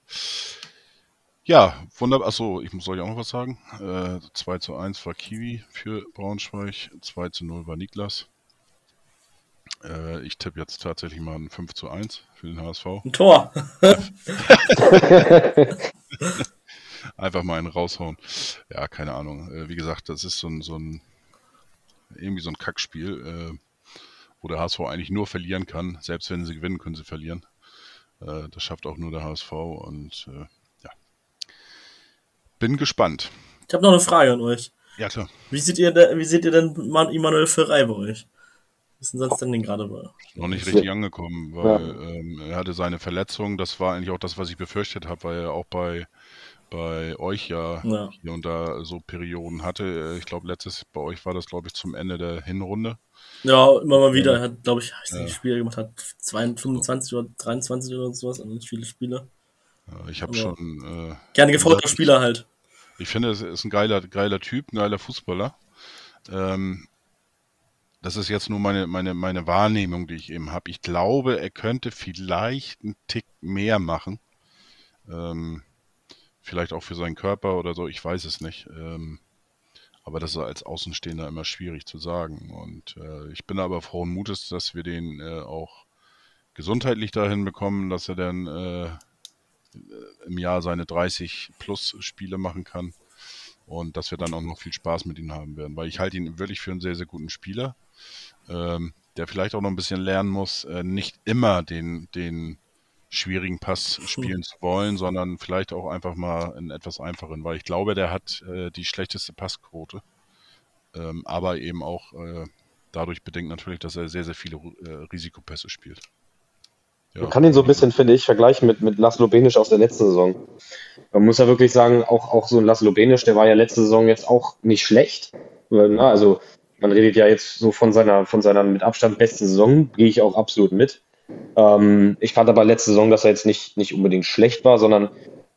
Ja, wunderbar. Achso, ich muss euch auch noch was sagen. Äh, 2 zu 1 war Kiwi für Braunschweig, 2 zu 0 war Niklas. Äh, ich tippe jetzt tatsächlich mal ein 5 zu 1 für den HSV.
Ein Tor.
Einfach mal einen raushauen. Ja, keine Ahnung. Äh, wie gesagt, das ist so ein, so ein irgendwie so ein Kackspiel, äh, wo der HSV eigentlich nur verlieren kann. Selbst wenn sie gewinnen, können sie verlieren. Äh, das schafft auch nur der HSV und äh, ja. Bin gespannt.
Ich habe noch eine Frage an euch.
Ja, klar.
Wie seht ihr, da, wie seht ihr denn Immanuel Ferrei bei euch? Wie ist denn das denn gerade bei?
Noch nicht richtig angekommen, weil ja. ähm, er hatte seine Verletzung. Das war eigentlich auch das, was ich befürchtet habe, weil er auch bei, bei euch ja, ja, hier und da so Perioden hatte. Ich glaube, letztes bei euch war das, glaube ich, zum Ende der Hinrunde.
Ja, immer mal wieder. Er hat, glaube ich, ich ja. Spiele gemacht, hat 25 oder 23 oder sowas, also nicht viele Spiele.
Ja, ich habe schon.
Äh, gerne gefolgter Spieler halt.
Ich finde, es ist ein geiler, geiler Typ, ein geiler Fußballer. Ähm, das ist jetzt nur meine, meine, meine Wahrnehmung, die ich eben habe. Ich glaube, er könnte vielleicht einen Tick mehr machen. Ähm, vielleicht auch für seinen Körper oder so, ich weiß es nicht. Ähm, aber das ist als Außenstehender immer schwierig zu sagen. Und äh, ich bin aber frohen Mutes, dass wir den äh, auch gesundheitlich dahin bekommen, dass er dann äh, im Jahr seine 30 plus Spiele machen kann und dass wir dann auch noch viel Spaß mit ihm haben werden, weil ich halte ihn wirklich für einen sehr, sehr guten Spieler, ähm, der vielleicht auch noch ein bisschen lernen muss, äh, nicht immer den, den schwierigen Pass spielen zu wollen, sondern vielleicht auch einfach mal einen etwas einfachen, weil ich glaube, der hat äh, die schlechteste Passquote, ähm, aber eben auch äh, dadurch bedingt natürlich, dass er sehr, sehr viele äh, Risikopässe spielt.
Ja. Man kann ihn so ein bisschen, finde ich, vergleichen mit, mit Laszlo Benisch aus der letzten Saison. Man muss ja wirklich sagen, auch, auch so ein Laszlo Benisch, der war ja letzte Saison jetzt auch nicht schlecht. Na, also man redet ja jetzt so von seiner, von seiner mit Abstand besten Saison, gehe ich auch absolut mit. Ähm, ich fand aber letzte Saison, dass er jetzt nicht, nicht unbedingt schlecht war, sondern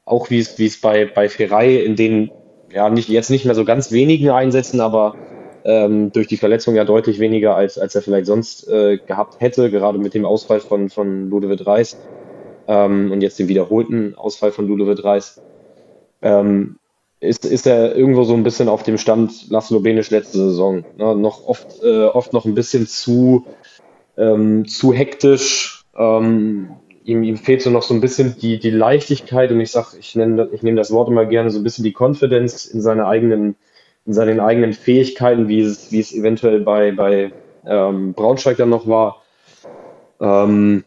auch wie es, bei, bei Ferrei in den, ja, nicht, jetzt nicht mehr so ganz wenigen Einsätzen, aber ähm, durch die Verletzung ja deutlich weniger, als, als er vielleicht sonst äh, gehabt hätte, gerade mit dem Ausfall von, von Ludovic Reis ähm, und jetzt dem wiederholten Ausfall von Ludovic Reis. Ähm, ist, ist er irgendwo so ein bisschen auf dem Stand Laszlo Benisch letzte Saison. Ne? Noch oft, äh, oft noch ein bisschen zu, ähm, zu hektisch. Ähm, ihm, ihm fehlt so noch so ein bisschen die, die Leichtigkeit und ich sag, ich nenne ich nehme das Wort immer gerne so ein bisschen die Confidence in seine eigenen in seinen eigenen Fähigkeiten, wie es, wie es eventuell bei, bei ähm, Braunschweig dann noch war. Ähm,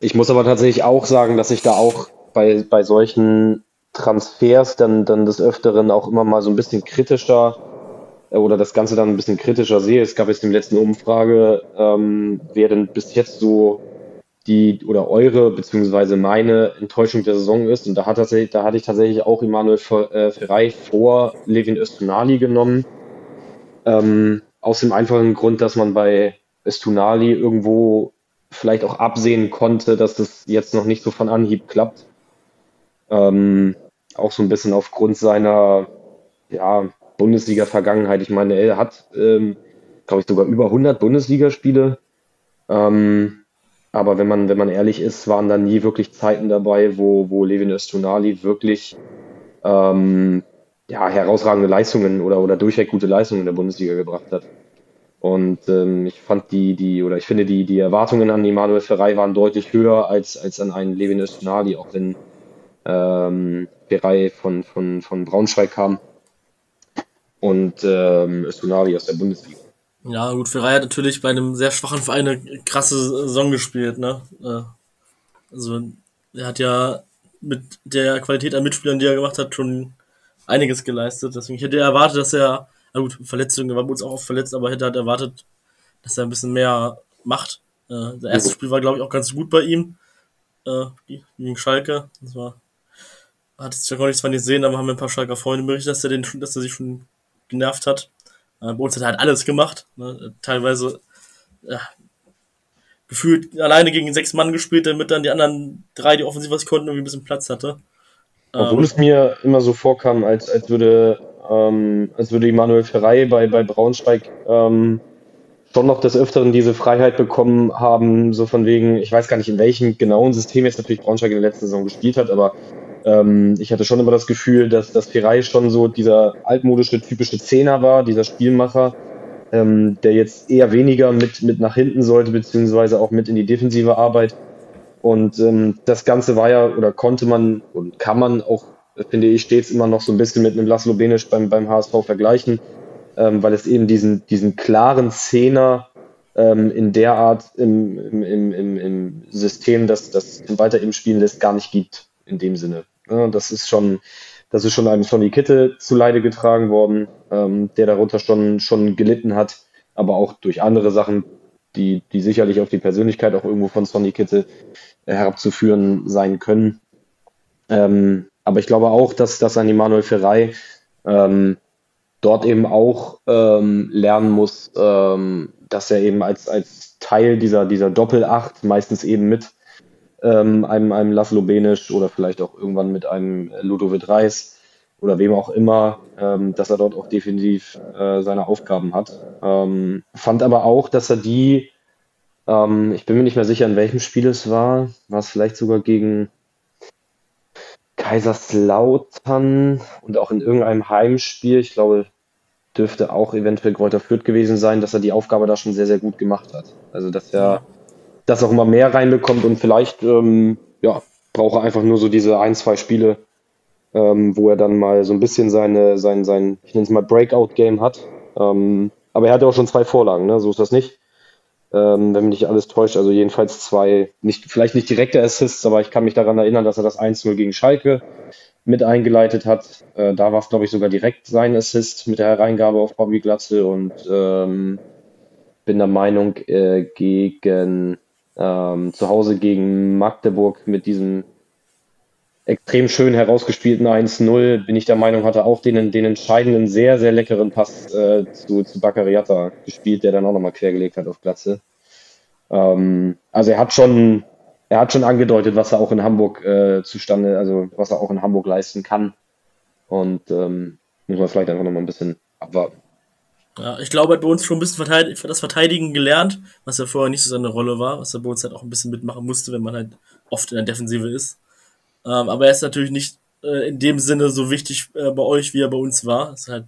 ich muss aber tatsächlich auch sagen, dass ich da auch bei, bei solchen Transfers dann, dann des Öfteren auch immer mal so ein bisschen kritischer oder das Ganze dann ein bisschen kritischer sehe. Es gab jetzt in der letzten Umfrage, ähm, wer denn bis jetzt so die oder eure beziehungsweise meine Enttäuschung der Saison ist. Und da, hat tatsächlich, da hatte ich tatsächlich auch Emanuel äh, Ferrei vor Levin Östunali genommen. Ähm, aus dem einfachen Grund, dass man bei Östunali irgendwo vielleicht auch absehen konnte, dass das jetzt noch nicht so von Anhieb klappt. Ähm, auch so ein bisschen aufgrund seiner ja, Bundesliga-Vergangenheit. Ich meine, er hat, ähm, glaube ich, sogar über 100 Bundesligaspiele. Ähm, aber wenn man, wenn man ehrlich ist, waren da nie wirklich Zeiten dabei, wo, wo Levin Östunali wirklich ähm, ja, herausragende Leistungen oder, oder durchweg gute Leistungen in der Bundesliga gebracht hat. Und ähm, ich fand die, die, oder ich finde, die, die Erwartungen an Emanuel Ferrei waren deutlich höher als, als an einen Levin Östunali, auch wenn ähm, Ferrei von, von, von Braunschweig kam und ähm, Östunali aus der Bundesliga.
Ja, gut, Ferrari hat natürlich bei einem sehr schwachen Verein eine krasse Saison gespielt, ne? Also, er hat ja mit der Qualität an Mitspielern, die er gemacht hat, schon einiges geleistet. Deswegen hätte er erwartet, dass er, na gut, Verletzungen, war uns auch oft verletzt, aber hätte halt erwartet, dass er ein bisschen mehr macht. Äh, das erste Spiel war, glaube ich, auch ganz gut bei ihm. Äh, gegen Schalke. Das war, hat es ja gar nicht zwar nicht sehen, aber haben ein paar Schalker Freunde berichtet, dass er den, dass er sich schon genervt hat. Äh, bei uns hat er halt alles gemacht. Ne? Teilweise ja, gefühlt alleine gegen sechs Mann gespielt, damit dann die anderen drei, die offensiv was konnten, irgendwie ein bisschen Platz hatte.
Obwohl ähm, es mir immer so vorkam, als, als würde ähm, als würde Immanuel Ferrei bei, bei Braunschweig ähm, schon noch des Öfteren diese Freiheit bekommen haben, so von wegen, ich weiß gar nicht, in welchem genauen System jetzt natürlich Braunschweig in der letzten Saison gespielt hat, aber ähm, ich hatte schon immer das Gefühl, dass das Ferrei schon so dieser altmodische, typische Zehner war, dieser Spielmacher, ähm, der jetzt eher weniger mit, mit nach hinten sollte, beziehungsweise auch mit in die defensive Arbeit. Und ähm, das Ganze war ja oder konnte man und kann man auch, finde ich, stets immer noch so ein bisschen mit einem Laszlo Benisch beim, beim HSV vergleichen, ähm, weil es eben diesen, diesen klaren Zehner ähm, in der Art im, im, im, im System, das das weiter eben spielen lässt, gar nicht gibt in dem Sinne. Ja, das ist schon, das ist schon einem Sonny Kitte zu Leide getragen worden, ähm, der darunter schon, schon gelitten hat, aber auch durch andere Sachen, die, die sicherlich auf die Persönlichkeit auch irgendwo von Sonny Kitte herabzuführen sein können. Ähm, aber ich glaube auch, dass, dass ein Emanuel Ferrei ähm, dort eben auch lernen muss, dass er eben als, als Teil dieser, dieser Doppelacht, meistens eben mit ähm, einem, einem Laszlo Benisch oder vielleicht auch irgendwann mit einem Ludovic Reis oder wem auch immer, ähm, dass er dort auch definitiv äh, seine Aufgaben hat. Ähm, fand aber auch, dass er die, ähm, ich bin mir nicht mehr sicher, in welchem Spiel es war, war es vielleicht sogar gegen Kaiserslautern und auch in irgendeinem Heimspiel, ich glaube, dürfte auch eventuell Kräuter Fürth gewesen sein, dass er die Aufgabe da schon sehr, sehr gut gemacht hat. Also, dass er das auch immer mehr reinbekommt und vielleicht, ähm, ja, braucht er einfach nur so diese ein, zwei Spiele, ähm, wo er dann mal so ein bisschen seine, sein, sein ich nenne es mal Breakout-Game hat. Ähm, aber er hatte auch schon zwei Vorlagen, ne? so ist das nicht. Ähm, wenn mich nicht alles täuscht, also jedenfalls zwei, nicht, vielleicht nicht direkte Assists, aber ich kann mich daran erinnern, dass er das 1-0 gegen Schalke mit eingeleitet hat. Äh, da war es, glaube ich, sogar direkt sein Assist mit der Hereingabe auf Bobby Glatze und ähm, bin der Meinung, äh, gegen ähm, zu Hause gegen Magdeburg mit diesem extrem schön herausgespielten 1-0, bin ich der Meinung, hat er auch den, den entscheidenden, sehr, sehr leckeren Pass äh, zu, zu Baccariata gespielt, der dann auch nochmal quergelegt hat auf Glatze. Ähm, also er hat schon er hat schon angedeutet, was er auch in Hamburg äh, zustande, also was er auch in Hamburg leisten kann. Und ähm, muss man vielleicht einfach noch mal ein bisschen abwarten.
Ja, ich glaube, er hat bei uns schon ein bisschen Verteidig das Verteidigen gelernt, was ja vorher nicht so seine Rolle war, was er bei uns halt auch ein bisschen mitmachen musste, wenn man halt oft in der Defensive ist. Ähm, aber er ist natürlich nicht äh, in dem Sinne so wichtig äh, bei euch, wie er bei uns war. Das ist halt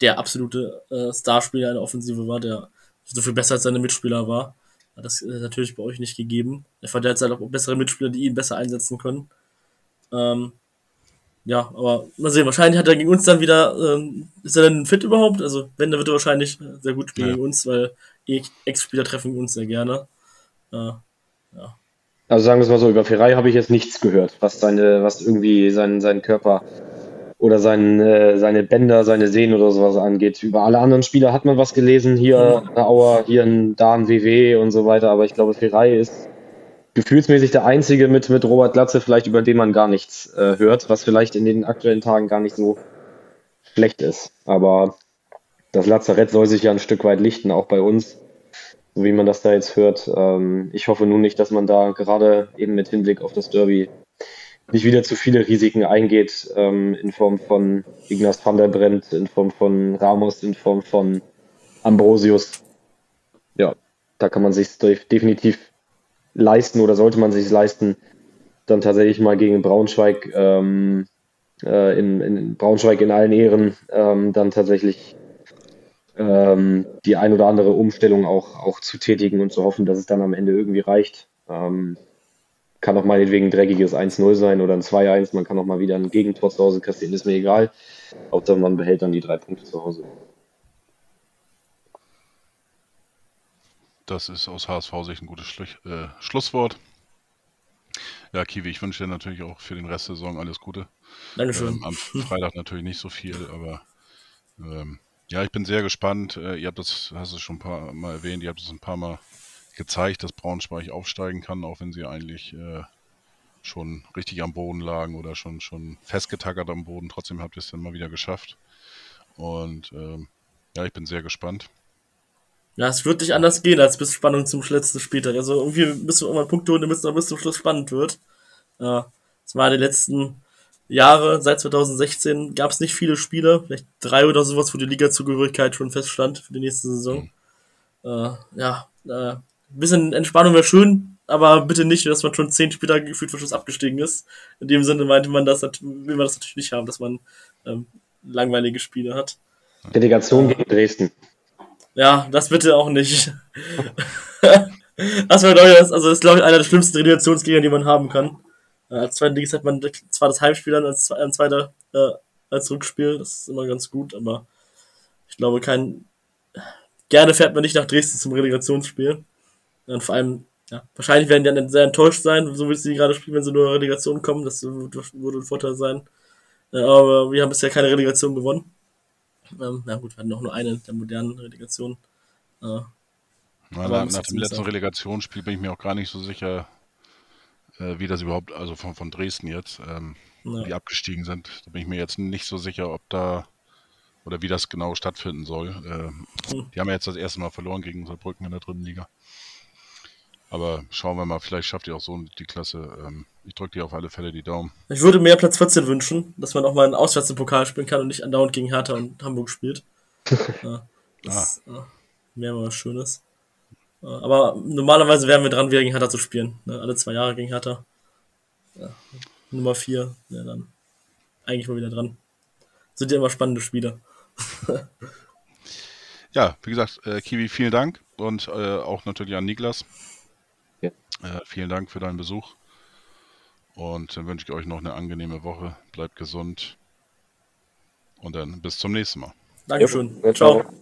der absolute äh, Starspieler in der Offensive war, der so viel besser als seine Mitspieler war. Das ist natürlich bei euch nicht gegeben. Er verteilt halt auch bessere Mitspieler, die ihn besser einsetzen können. Ähm, ja, aber mal sehen, wahrscheinlich hat er gegen uns dann wieder, ähm, ist er denn fit überhaupt? Also, wenn, dann wird er wahrscheinlich sehr gut spielen ja. gegen uns, weil Ex-Spieler treffen uns sehr gerne. Äh,
ja. Also sagen wir es mal so, über Ferrari habe ich jetzt nichts gehört, was seine, was irgendwie seinen, seinen Körper oder sein, äh, seine Bänder, seine Sehnen oder sowas angeht. Über alle anderen Spieler hat man was gelesen, hier mhm. Auer, hier ein da ein WW und so weiter, aber ich glaube, Ferrei ist gefühlsmäßig der einzige mit, mit Robert Glatze, vielleicht über den man gar nichts äh, hört, was vielleicht in den aktuellen Tagen gar nicht so schlecht ist. Aber das Lazarett soll sich ja ein Stück weit lichten, auch bei uns, so wie man das da jetzt hört. Ähm, ich hoffe nun nicht, dass man da gerade eben mit Hinblick auf das Derby nicht wieder zu viele Risiken eingeht, ähm, in Form von Ignaz van der Brent, in Form von Ramos, in Form von Ambrosius. Ja, da kann man sich definitiv leisten oder sollte man sich leisten, dann tatsächlich mal gegen Braunschweig ähm, äh, in, in, Braunschweig in allen Ehren ähm, dann tatsächlich ähm, die ein oder andere Umstellung auch, auch zu tätigen und zu hoffen, dass es dann am Ende irgendwie reicht. Ähm, kann auch meinetwegen ein dreckiges 1-0 sein oder ein 2-1. Man kann auch mal wieder ein Gegentor zu Hause kassieren, ist mir egal. Hauptsache man behält dann die drei Punkte zu Hause.
Das ist aus HSV-Sicht ein gutes Schlu äh, Schlusswort. Ja, Kiwi, ich wünsche dir natürlich auch für den Rest der Saison alles Gute.
Dankeschön.
Ähm, am Freitag natürlich nicht so viel, aber ähm, ja, ich bin sehr gespannt. Äh, ihr habt das, hast du schon ein paar Mal erwähnt, ihr habt es ein paar Mal gezeigt, dass Braunschweig aufsteigen kann, auch wenn sie eigentlich äh, schon richtig am Boden lagen oder schon, schon festgetackert am Boden. Trotzdem habt ihr es dann mal wieder geschafft. Und ähm, ja, ich bin sehr gespannt.
Ja, es wird nicht anders gehen als bis Spannung zum letzten Spieltag. Also irgendwie müssen wir irgendwann Punkte holen, damit es bis zum Schluss spannend wird. Äh, es war die letzten Jahre, seit 2016 gab es nicht viele Spiele, vielleicht drei oder sowas, wo die Liga-Zugehörigkeit schon feststand für die nächste Saison. Mhm. Äh, ja, äh, ein bisschen Entspannung wäre schön, aber bitte nicht, dass man schon zehn Spiele gefühlt vor Schluss abgestiegen ist. In dem Sinne meinte man das, will man das natürlich nicht haben, dass man ähm, langweilige Spiele hat.
Delegation gegen Dresden.
Ja, das bitte auch nicht. das war, glaube ich, also das ich, einer der schlimmsten Relegationsgegner, die man haben kann. Äh, als zweiten Ligist hat man zwar das Heimspiel dann als, als zweiter äh, als Rückspiel, das ist immer ganz gut, aber ich glaube, kein. Gerne fährt man nicht nach Dresden zum Relegationsspiel. Und vor allem, ja, wahrscheinlich werden die dann sehr enttäuscht sein, so wie sie gerade spielen, wenn sie nur Relegation kommen. Das würde ein Vorteil sein. Äh, aber wir haben bisher keine Relegation gewonnen. Ähm, na gut, wir hatten auch nur eine der modernen Relegationen. Äh,
Na, nach, nach dem letzten Relegationsspiel bin ich mir auch gar nicht so sicher, äh, wie das überhaupt, also von, von Dresden jetzt, ähm, ja. die abgestiegen sind. Da bin ich mir jetzt nicht so sicher, ob da oder wie das genau stattfinden soll. Äh, hm. Die haben ja jetzt das erste Mal verloren gegen Saarbrücken in der dritten Liga. Aber schauen wir mal, vielleicht schafft ihr auch so die Klasse. Ähm, ich drücke dir auf alle Fälle die Daumen.
Ich würde mehr Platz 14 wünschen, dass man auch mal einen auswärts im Pokal spielen kann und nicht andauernd gegen Hertha und Hamburg spielt. ja, das ah. wäre mal was Schönes. Aber normalerweise wären wir dran, gegen Hertha zu spielen. Ne? Alle zwei Jahre gegen Hertha. Ja. Nummer 4, ja dann eigentlich mal wieder dran. Sind ja immer spannende Spiele.
ja, wie gesagt, äh, Kiwi, vielen Dank und äh, auch natürlich an Niklas. Äh, vielen Dank für deinen Besuch. Und dann wünsche ich euch noch eine angenehme Woche. Bleibt gesund. Und dann bis zum nächsten Mal.
Dankeschön. Ja, ciao. ciao.